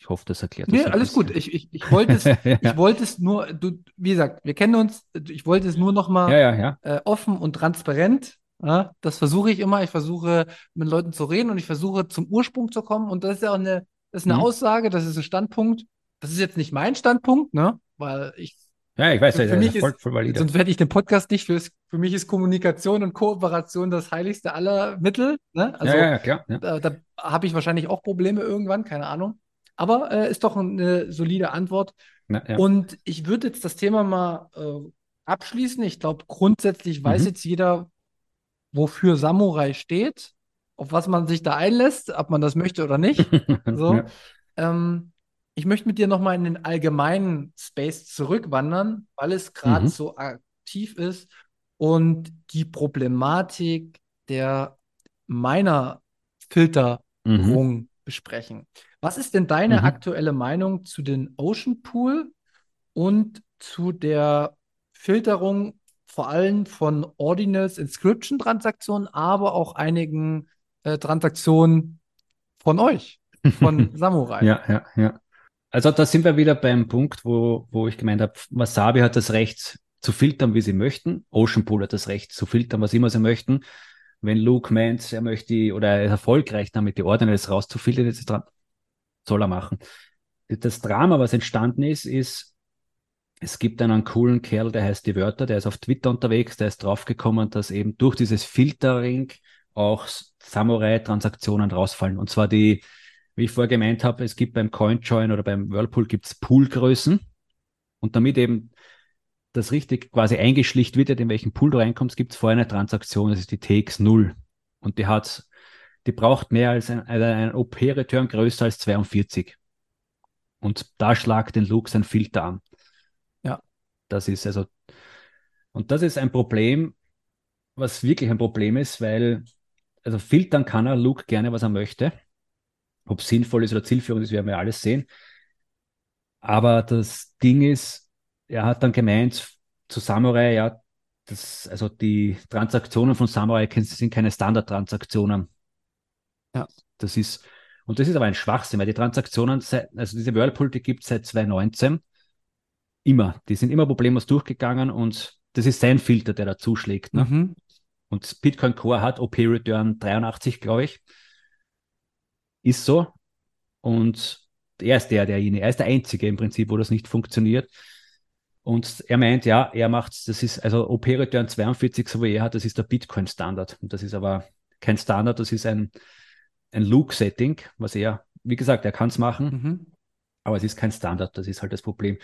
C: Ich hoffe, das erklärt
B: nee, alles gut. Ich, ich, ich wollte es, ja. ich wollte es nur, du, wie gesagt, wir kennen uns, ich wollte es nur nochmal
C: ja, ja,
B: äh, offen und transparent Ja, das versuche ich immer. Ich versuche mit Leuten zu reden und ich versuche zum Ursprung zu kommen. Und das ist ja auch eine, das ist eine
C: Mhm.
B: Aussage, das ist ein Standpunkt. Das ist jetzt nicht mein Standpunkt, ne? Weil ich,
C: Ja, ich weiß,
B: für,
C: das
B: für mich
C: ist
B: sonst hätte ich den Podcast nicht. Für, für mich ist Kommunikation und Kooperation das heiligste aller Mittel. Ne? Also
C: ja, ja, ja, klar. Ja.
B: da, da habe ich wahrscheinlich auch Probleme irgendwann, keine Ahnung. Aber äh, ist doch eine solide Antwort.
C: Ja, ja.
B: Und ich würde jetzt das Thema mal äh, abschließen. Ich glaube, grundsätzlich weiß
C: Mhm.
B: jetzt jeder, wofür Samurai steht, auf was man sich da einlässt, ob man das möchte oder nicht. So.
C: Ja.
B: Ähm, ich möchte mit dir nochmal in den allgemeinen Space zurückwandern, weil es gerade
C: Mhm.
B: so aktiv ist und die Problematik der meiner Filterung
C: Mhm.
B: besprechen. Was ist denn deine
C: Mhm.
B: aktuelle Meinung zu den Ocean Pool und zu der Filterung vor allem von Ordinals Inscription Transaktionen, aber auch einigen äh, Transaktionen von euch, von Samurai?
C: Ja, ja, ja. Also da sind wir wieder beim Punkt, wo, wo ich gemeint habe, Wasabi hat das Recht zu filtern, wie sie möchten. Ocean Pool hat das Recht zu filtern, was immer sie möchten. Wenn Luke meint, er möchte oder er ist erfolgreich damit, die Ordinals rauszufiltern, jetzt dran, soll er machen. Das Drama, was entstanden ist, ist, es gibt einen coolen Kerl, der heißt Die Wörter, der ist auf Twitter unterwegs, der ist draufgekommen, dass eben durch dieses Filtering auch Samurai-Transaktionen rausfallen. Und zwar die, wie ich vorher gemeint habe, es gibt beim CoinJoin oder beim Whirlpool gibt es Poolgrößen. Und damit eben das richtig quasi eingeschlicht wird, in welchen Pool du reinkommst, gibt es vorher eine Transaktion, das ist die TX0. Und die hat, die braucht mehr als ein, also ein OP-Return größer als 42. Und da schlagt den Luke sein Filter an.
B: Ja.
C: Das ist also, und das ist ein Problem, was wirklich ein Problem ist, weil, also filtern kann er Luke gerne, was er möchte. Ob es sinnvoll ist oder zielführend ist, werden wir alles sehen. Aber das Ding ist, er hat dann gemeint zu Samurai, ja, das, also die Transaktionen von Samurai sind keine Standardtransaktionen.
B: Ja.
C: Das ist, und das ist aber ein Schwachsinn, weil die Transaktionen, seit, also diese Whirlpool, die gibt es seit 2019 immer. Die sind immer problemlos durchgegangen und das ist sein Filter, der da zuschlägt. Ne?
B: Mhm.
C: Und Bitcoin Core hat OP Return 83, glaube ich. Ist so. Und er ist der, derjenige, er ist der Einzige im Prinzip, wo das nicht funktioniert. Und er meint, ja, er macht, das ist, also OP Return 42, so wie er hat, das ist der Bitcoin Standard. Und das ist aber kein Standard, das ist ein, ein Luke-Setting, was er, wie gesagt, er kann es machen,
B: Mhm.
C: aber es ist kein Standard, das ist halt das Problem.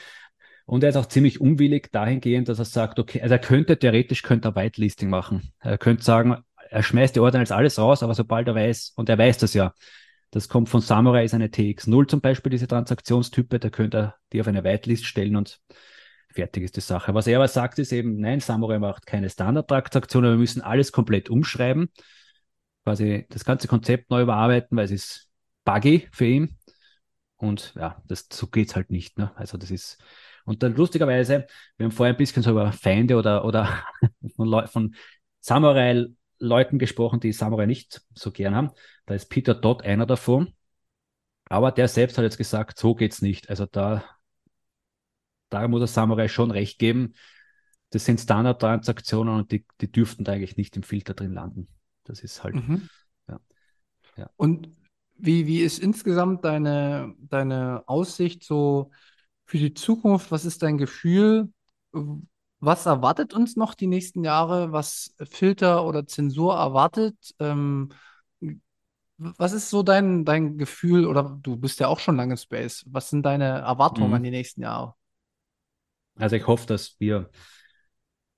C: Und er ist auch ziemlich unwillig dahingehend, dass er sagt, okay, also er könnte theoretisch könnte er Whitelisting machen. Er könnte sagen, er schmeißt die Ordinals alles raus, aber sobald er weiß, und er weiß das ja, das kommt von Samurai, ist eine TX0 zum Beispiel, diese Transaktionstype, da könnte er die auf eine Whitelist stellen und fertig ist die Sache. Was er aber sagt, ist eben, nein, Samurai macht keine Standardtransaktionen, wir müssen alles komplett umschreiben, quasi das ganze Konzept neu überarbeiten, weil es ist buggy für ihn. Und ja, das, so geht's halt nicht. Ne? Also das ist, und dann lustigerweise, wir haben vorher ein bisschen so über Feinde oder, oder von, von Samurai-Leuten gesprochen, die Samurai nicht so gern haben. Da ist Peter Dodd einer davon. Aber der selbst hat jetzt gesagt, so geht's nicht. Also da, da muss der Samurai schon recht geben. Das sind Standardtransaktionen und die, die dürften da eigentlich nicht im Filter drin landen. Das ist halt,
B: Mhm.
C: ja. Ja.
B: Und wie, wie ist insgesamt deine, deine Aussicht so für die Zukunft? Was ist dein Gefühl? Was erwartet uns noch die nächsten Jahre? Was Filter oder Zensur erwartet? Ähm, was ist so dein, dein Gefühl? Oder du bist ja auch schon lange in Space. Was sind deine Erwartungen
C: Mhm.
B: an die nächsten Jahre?
C: Also ich hoffe, dass wir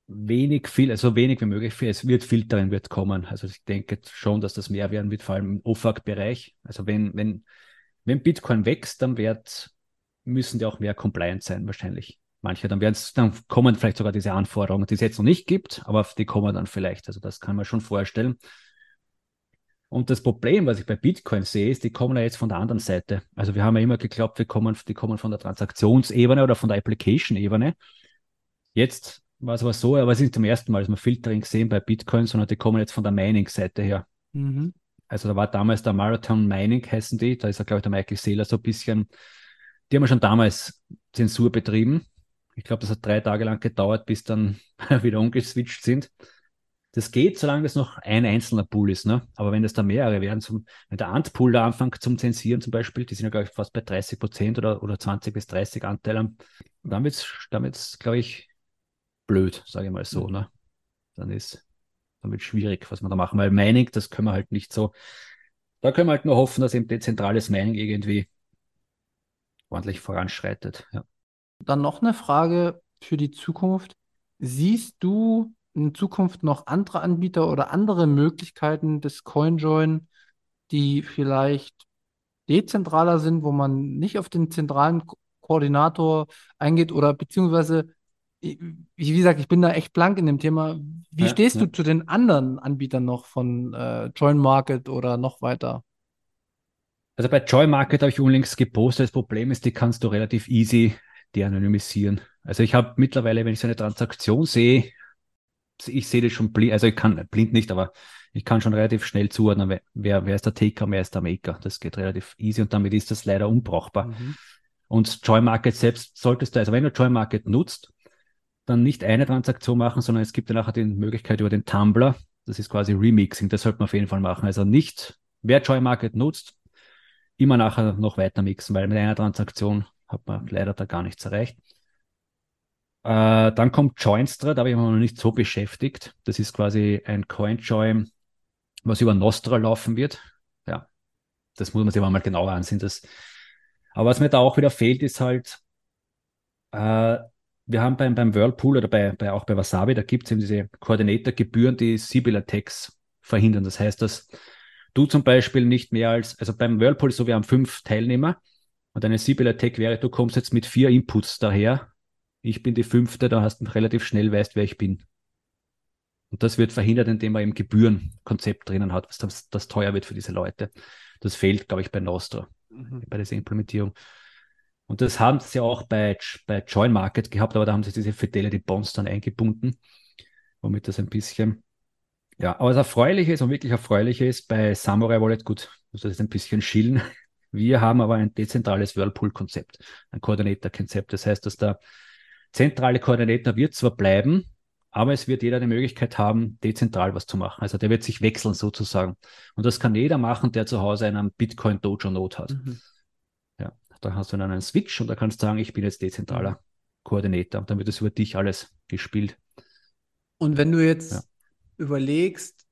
C: wenig viel, also wenig wie möglich, viel- es wird Filtering wird kommen. Also ich denke schon, dass das mehr werden wird, vor allem im OFAC-Bereich. Also wenn, wenn, wenn Bitcoin wächst, dann wird, müssen die auch mehr compliant sein, wahrscheinlich. Manche, dann werden dann kommen vielleicht sogar diese Anforderungen, die es jetzt noch nicht gibt, aber die kommen dann vielleicht. Also das kann man schon vorstellen. Und das Problem, was ich bei Bitcoin sehe, ist, die kommen ja jetzt von der anderen Seite. Also wir haben ja immer geglaubt, wir kommen, die kommen von der Transaktionsebene oder von der Application-Ebene. Jetzt war es aber so, aber es ist nicht zum ersten Mal, dass wir Filtering sehen bei Bitcoin, sondern die kommen jetzt von der Mining-Seite her.
B: Mhm.
C: Also da war damals der Marathon Mining, heißen die, da ist ja, glaube ich, der Michael Saylor so ein bisschen, die haben ja schon damals Zensur betrieben. Ich glaube, das hat drei Tage lang gedauert, bis dann wieder umgeswitcht sind. Das geht, solange das noch ein einzelner Pool ist. Ne? Aber wenn das da mehrere werden, zum, wenn der Antpool da anfängt zum Zensieren zum Beispiel, die sind ja, glaube ich, fast bei 30 Prozent oder, oder 20 bis 30 Anteile, dann wird es, glaube ich, blöd, sage ich mal so. Mhm. Ne? Dann ist wird schwierig, was wir da machen, weil Mining, das können wir halt nicht so. Da können wir halt nur hoffen, dass eben dezentrales Mining irgendwie ordentlich voranschreitet. Ja.
B: Dann noch eine Frage für die Zukunft. Siehst du in Zukunft noch andere Anbieter oder andere Möglichkeiten des CoinJoin, die vielleicht dezentraler sind, wo man nicht auf den zentralen Ko Koordinator eingeht oder beziehungsweise, wie gesagt, ich bin da echt blank in dem Thema. Wie
C: Ja,
B: stehst du
C: ja.
B: zu den anderen Anbietern noch von äh, Join Market oder noch weiter?
C: Also bei Joy Market habe ich unlängst gepostet. Das Problem ist, die kannst du relativ easy de-anonymisieren. Also ich habe mittlerweile, wenn ich so eine Transaktion sehe, ich sehe das schon blind, also ich kann blind nicht, aber ich kann schon relativ schnell zuordnen, wer, wer wer ist der Taker, wer ist der Maker. Das geht relativ easy und damit ist das leider unbrauchbar.
B: Mhm.
C: Und Joy Market selbst solltest du, also wenn du Joy Market nutzt, dann nicht eine Transaktion machen, sondern es gibt ja nachher die Möglichkeit über den Tumblr. Das ist quasi Remixing. Das sollte man auf jeden Fall machen. Also nicht, wer Joy Market nutzt, immer nachher noch weiter mixen, weil mit einer Transaktion hat man leider da gar nichts erreicht. Äh, dann kommt Joinstra, da habe ich mich noch nicht so beschäftigt. Das ist quasi ein CoinJoin, was über Nostra laufen wird. Ja, das muss man sich aber mal genauer ansehen. Das, aber was mir da auch wieder fehlt, ist halt, äh, wir haben beim, beim Whirlpool oder bei, bei, auch bei Wasabi, da gibt es eben diese Koordinatorgebühren, die Sibyl-Attacks verhindern. Das heißt, dass du zum Beispiel nicht mehr als, also beim Whirlpool ist so, wir haben fünf Teilnehmer und eine Sibyl-Attack wäre, du kommst jetzt mit vier Inputs daher. Ich bin die fünfte, da hast du relativ schnell weißt, wer ich bin. Und das wird verhindert, indem man eben Gebührenkonzept drinnen hat, was das, das teuer wird für diese Leute. Das fehlt, glaube ich, bei Nostra,
B: Mhm.
C: bei dieser Implementierung. Und das haben sie ja auch bei, bei Join Market gehabt, aber da haben sie diese Fidelity Bonds dann eingebunden, womit das ein bisschen, ja, aber das Erfreuliche ist und wirklich Erfreuliche ist bei Samurai Wallet, gut, muss das ist ein bisschen schillen. Wir haben aber ein dezentrales Whirlpool-Konzept, ein Koordinator-Konzept. Das heißt, dass der zentrale Koordinator wird zwar bleiben, aber es wird jeder die Möglichkeit haben, dezentral was zu machen. Also der wird sich wechseln sozusagen. Und das kann jeder machen, der zu Hause einen Bitcoin Dojo Node hat.
B: Mhm.
C: Da hast du dann einen Switch und da kannst du sagen, ich bin jetzt dezentraler. Koordinator. Und dann wird es über dich alles gespielt.
B: Und wenn du jetzt
C: Ja.
B: überlegst,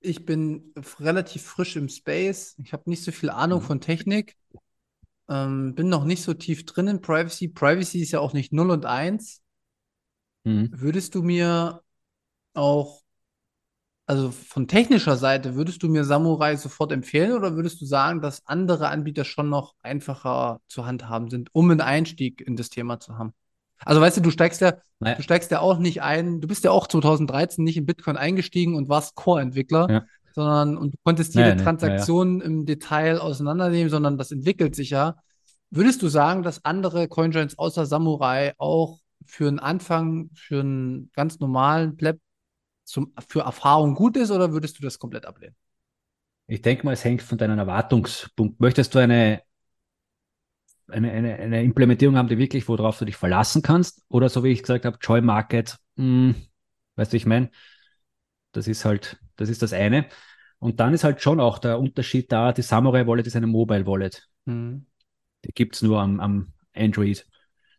B: ich bin relativ frisch im Space, ich habe nicht so viel Ahnung
C: Mhm.
B: von Technik, ähm, bin noch nicht so tief drin in Privacy. Privacy ist ja auch nicht 0 und 1.
C: Mhm.
B: Würdest du mir auch, also von technischer Seite, würdest du mir Samurai sofort empfehlen oder würdest du sagen, dass andere Anbieter schon noch einfacher zu handhaben sind, um einen Einstieg in das Thema zu haben? Also weißt du, du steigst ja,
C: Naja.
B: du steigst ja auch nicht ein, du bist ja auch 2013 nicht in Bitcoin eingestiegen und warst Core-Entwickler,
C: Ja.
B: sondern und du konntest jede
C: Nein, nein, ja, ja.
B: Transaktion im Detail auseinandernehmen, sondern das entwickelt sich ja. Würdest du sagen, dass andere Coinjoins außer Samurai auch für einen Anfang, für einen ganz normalen Pleb zum, für Erfahrung gut ist oder würdest du das komplett ablehnen?
C: Ich denke mal, es hängt von deinem Erwartungspunkt. Möchtest du eine, eine, eine, eine Implementierung haben, die wirklich, worauf du dich verlassen kannst? Oder so wie ich gesagt habe, Joy Market, mh, weißt du, ich meine, das ist halt, das ist das eine. Und dann ist halt schon auch der Unterschied da, die Samurai Wallet ist eine Mobile Wallet.
B: Mhm.
C: Die gibt es nur am, am Android.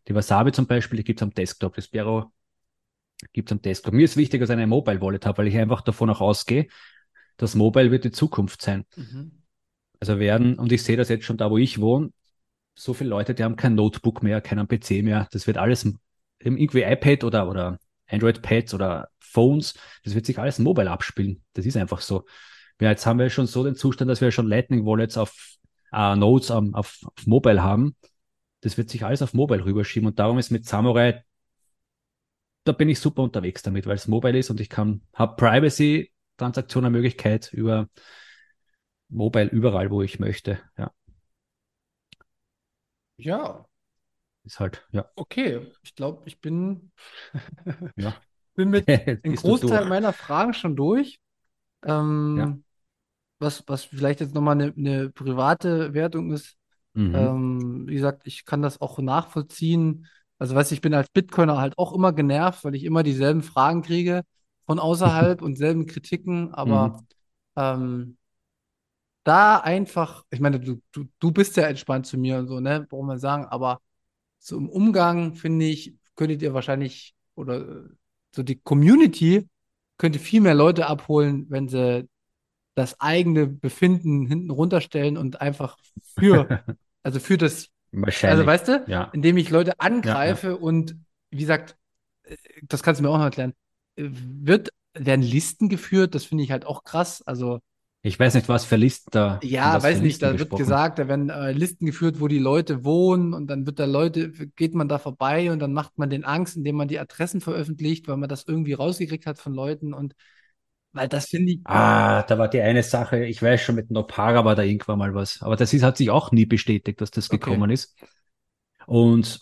C: Die Wasabi zum Beispiel, die gibt es am Desktop. Das Sparrow gibt es am Desktop. Mir ist wichtig, dass ich eine Mobile Wallet habe, weil ich einfach davon auch ausgehe, dass Mobile wird die Zukunft sein.
B: Mhm.
C: Also werden, und ich sehe das jetzt schon da, wo ich wohne, so viele Leute, die haben kein Notebook mehr, keinen PC mehr. Das wird alles irgendwie iPad oder, oder Android-Pads oder Phones, das wird sich alles mobile abspielen. Das ist einfach so. Ja, jetzt haben wir schon so den Zustand, dass wir schon Lightning Wallets auf äh, Nodes am- auf, auf Mobile haben. Das wird sich alles auf Mobile rüberschieben und darum ist mit Samurai, da bin ich super unterwegs damit, weil es Mobile ist und ich kann, habe Privacy-Transaktionen-Möglichkeit über Mobile überall, wo ich möchte. Ja,
B: Ja,
C: ist halt, ja,
B: okay. Ich glaube, ich bin,
C: ja.
B: bin mit einem
C: du
B: Großteil meiner Fragen schon durch. Ähm,
C: Ja.
B: was, was vielleicht jetzt nochmal eine, eine private Wertung ist.
C: Mhm.
B: Ähm, wie gesagt, ich kann das auch nachvollziehen. Also, weißt du, ich bin als Bitcoiner halt auch immer genervt, weil ich immer dieselben Fragen kriege. von außerhalb und selben Kritiken, aber
C: Mhm.
B: ähm, da einfach, ich meine, du, du, du bist ja entspannt zu mir und so, ne, braucht man sagen, aber so im Umgang, finde ich, könntet ihr wahrscheinlich, oder äh, so die Community könnte viel mehr Leute abholen, wenn sie das eigene Befinden hinten runterstellen und einfach für, also für das, also weißt du,
C: Ja.
B: indem ich Leute
C: Ja, ja.
B: angreife und wie gesagt, äh, das kannst du mir auch noch erklären, äh, wird, werden Listen geführt, das finde ich halt auch krass, also
C: Ich weiß nicht, was für Listen da.
B: ja, weiß nicht, da wird
C: gesprochen.
B: gesagt, da werden äh, Listen geführt, wo die Leute wohnen und dann wird da Leute, geht man da vorbei und dann macht man den Angst, indem man die Adressen veröffentlicht, weil man das irgendwie rausgekriegt hat von Leuten und weil das finde ich,
C: Ah, da war die eine Sache, ich weiß schon, mit Nopara war da irgendwann mal was. Aber das ist, hat sich auch nie bestätigt, dass das
B: Okay.
C: gekommen ist. Und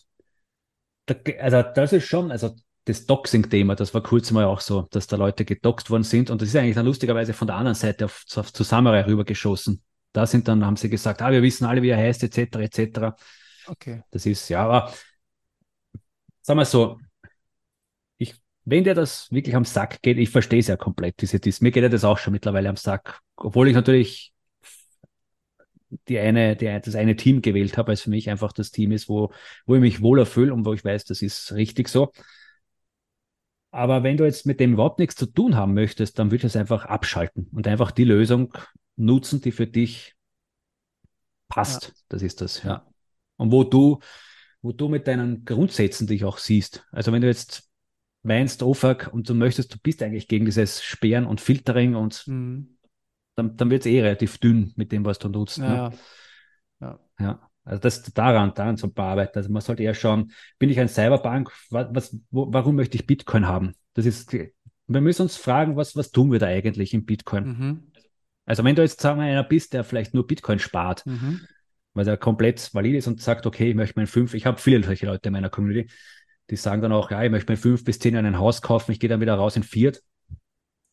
C: da, also das ist schon, also das Doxing-Thema, das war kurz mal auch so, dass da Leute gedoxt worden sind. Und das ist eigentlich dann lustigerweise von der anderen Seite auf, auf zu Samurai rübergeschossen. Da sind dann, haben sie gesagt, ah, wir wissen alle, wie er heißt, etc., etc.
B: okay.
C: Das ist, ja, aber sagen wir so, wenn dir das wirklich am Sack geht, ich verstehe es ja komplett, diese Dis. Mir geht ja das auch schon mittlerweile am Sack, obwohl ich natürlich die eine, die, das eine Team gewählt habe, weil es für mich einfach das Team ist, wo, wo ich mich wohler fühle und wo ich weiß, das ist richtig so. Aber wenn du jetzt mit dem überhaupt nichts zu tun haben möchtest, dann würde ich es einfach abschalten und einfach die Lösung nutzen, die für dich passt. Das ist das, ja. Und wo du, wo du mit deinen Grundsätzen dich auch siehst. Also wenn du jetzt meinst, OFAC, und du möchtest, du bist eigentlich gegen dieses Sperren und Filtering und
B: Mhm.
C: dann, dann wird es eh relativ dünn mit dem, was du nutzt. Ne?
B: Ja, ja.
C: Ja, also das daran, daran zu bearbeiten. Also man sollte eher schauen, bin ich ein Cyberbank? Was, was, wo, warum möchte ich Bitcoin haben? Das ist, wir müssen uns fragen, was, was tun wir da eigentlich in Bitcoin?
B: Mhm.
C: Also wenn du jetzt, sagen wir, einer bist, der vielleicht nur Bitcoin spart,
B: Mhm.
C: weil er komplett valid ist und sagt, okay, ich möchte mein fünf, ich habe viele solche Leute in meiner Community, die sagen dann auch, ja, ich möchte mein fünf bis zehn ein Haus kaufen, ich gehe dann wieder raus in Viert.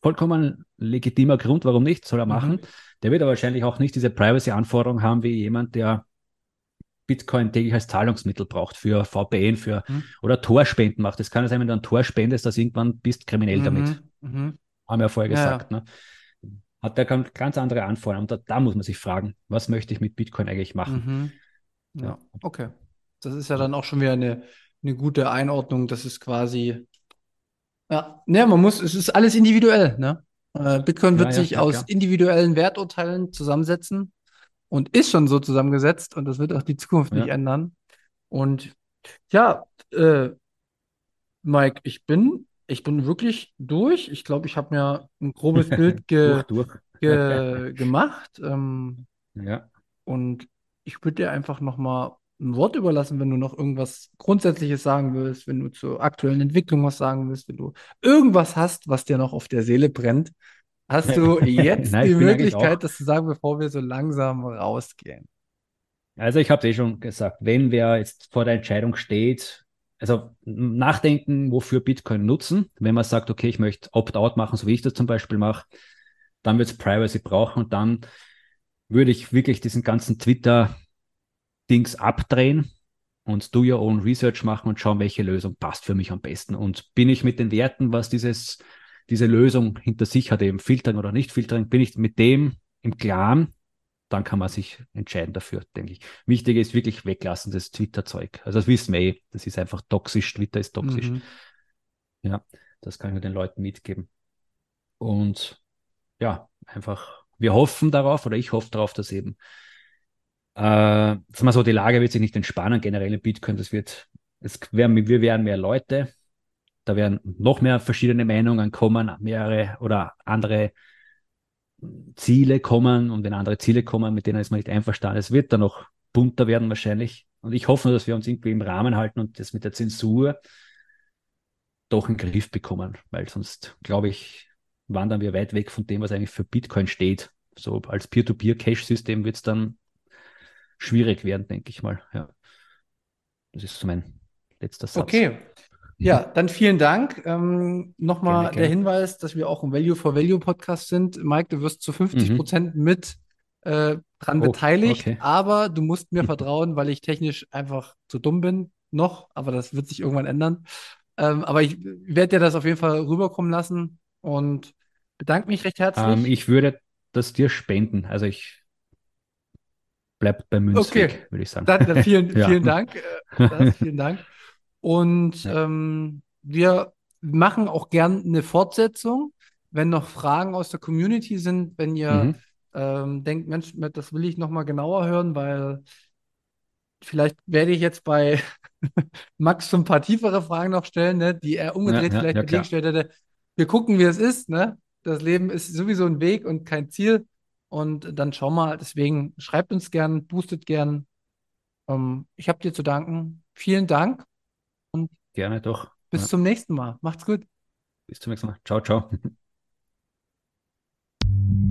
C: Vollkommen legitimer Grund, warum nicht, soll er machen. Der wird aber wahrscheinlich auch nicht diese Privacy-Anforderung haben wie jemand, der Bitcoin täglich als Zahlungsmittel braucht für VPN, für
B: Mhm.
C: oder Torspenden macht. Das kann ja sein, wenn du ein Tor spendest, dass irgendwann bist kriminell damit.
B: Mhm. Mhm.
C: Haben wir ja vorher
B: Ja,
C: gesagt. Ne? Hat der ganz, andere Anforderungen. Da, da muss man sich fragen, was möchte ich mit Bitcoin eigentlich machen?
B: Mhm. Ja,
C: Ja.
B: okay. Das ist ja dann auch schon wieder eine, eine gute Einordnung. Das ist quasi, ja, ne, man muss, es ist alles individuell, ne? Äh, Bitcoin wird
C: Ja, ja,
B: sich
C: ja,
B: aus individuellen Werturteilen zusammensetzen und ist schon so zusammengesetzt und das wird auch die Zukunft nicht ändern. Und ja, äh, Mike, ich bin, ich bin wirklich durch. Ich glaube, ich habe mir ein grobes Bild ge,
C: durch, durch.
B: ge, gemacht. Ähm,
C: Ja.
B: und ich würde dir einfach nochmal ein Wort überlassen, wenn du noch irgendwas Grundsätzliches sagen willst, wenn du zur aktuellen Entwicklung was sagen willst, wenn du irgendwas hast, was dir noch auf der Seele brennt, hast du jetzt
C: Nein,
B: die Möglichkeit, das zu sagen, bevor wir so langsam rausgehen.
C: Also ich habe es eh schon gesagt, wenn wer jetzt vor der Entscheidung steht, also nachdenken, wofür Bitcoin nutzen, wenn man sagt, okay, ich möchte Opt-out machen, so wie ich das zum Beispiel mache, dann wird es Privacy brauchen und dann würde ich wirklich diesen ganzen Twitter-Dings abdrehen und do your own research machen und schauen, welche Lösung passt für mich am besten. Und bin ich mit den Werten, was dieses, diese Lösung hinter sich hat, eben Filtern oder nicht Filtern, bin ich mit dem im Klaren, dann kann man sich entscheiden dafür, denke ich. Wichtig ist wirklich weglassen, das Twitter-Zeug. Also das wissen wir eh, das ist einfach toxisch, Twitter ist toxisch.
B: Mhm.
C: Ja, das kann ich nur den Leuten mitgeben. Und ja, einfach, wir hoffen darauf, oder ich hoffe darauf, dass eben, äh, dass mal so, die Lage wird sich nicht entspannen, generell in Bitcoin, das wird, es werden, wir werden mehr Leute, da werden noch mehr verschiedene Meinungen kommen, mehrere oder andere Ziele kommen. Und wenn andere Ziele kommen, mit denen ist man nicht einverstanden, es wird dann noch bunter werden wahrscheinlich. Und ich hoffe, nur, dass wir uns irgendwie im Rahmen halten und das mit der Zensur doch in den Griff bekommen, weil sonst, glaube ich, wandern wir weit weg von dem, was eigentlich für Bitcoin steht. So als Peer-to-Peer-Cache-System wird es dann schwierig werden, denke ich mal. Ja. Das ist so mein letzter Satz.
B: Okay. Ja, dann vielen Dank. Ähm, Nochmal der. Hinweis, dass wir auch ein Value for Value Podcast sind. Mike, du wirst zu 50 Prozent mit äh, dran
C: Mhm. Oh,
B: beteiligt,
C: okay.
B: aber du musst mir vertrauen, weil ich technisch einfach zu dumm bin. Noch, aber das wird sich irgendwann ändern. Ähm, aber ich werde dir das auf jeden Fall rüberkommen lassen. und bedanke mich recht herzlich.
C: Ähm, ich würde das dir spenden. Also ich bleibe bei Münzweg, okay. würde ich sagen.
B: Dann, dann vielen, ja. vielen Dank. Äh, vielen Dank. Und ja. ähm, wir machen auch gern eine Fortsetzung. Wenn noch Fragen aus der Community sind, wenn ihr mhm. ähm, denkt, Mensch, das will ich nochmal genauer hören, weil vielleicht werde ich jetzt bei Max schon ein paar tiefere Fragen noch stellen, ne, die er umgedreht ja, vielleicht ja, gestellt hätte. Wir gucken, wie es ist. Ne? Das Leben ist sowieso ein Weg und kein Ziel. Und dann schauen wir. Deswegen schreibt uns gern, boostet gern. Ähm, ich habe dir zu danken. Vielen Dank.
C: Und Gerne doch.
B: Bis ja. zum nächsten Mal. Macht's gut.
C: Bis zum nächsten Mal. Ciao, ciao.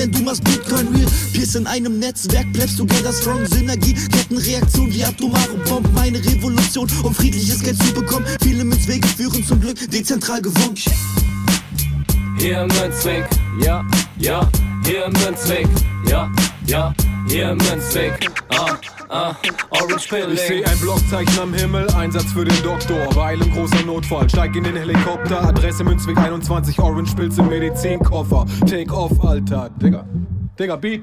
D: denn du machst Bitcoin real, Pierce in einem Netzwerk bleibst du together strong? Synergie, Kettenreaktion wie atomare Bomben Meine Revolution, um friedliches Geld zu bekommen. Viele Münzwege führen zum Glück dezentral gewonnen.
A: Hier im Münzweg, ja, ja. Hier im Münzweg, ja, ja Hier im Münzweg, ah Ah, Orange Pilling.
E: Ich seh ein Blockzeichen am Himmel, Einsatz für den Doktor. Weil im großer Notfall, steig in den Helikopter. Adresse Münzweg 21, Orange Pilz im Medizinkoffer. Take off, Alter. Digga, Digga, Beat.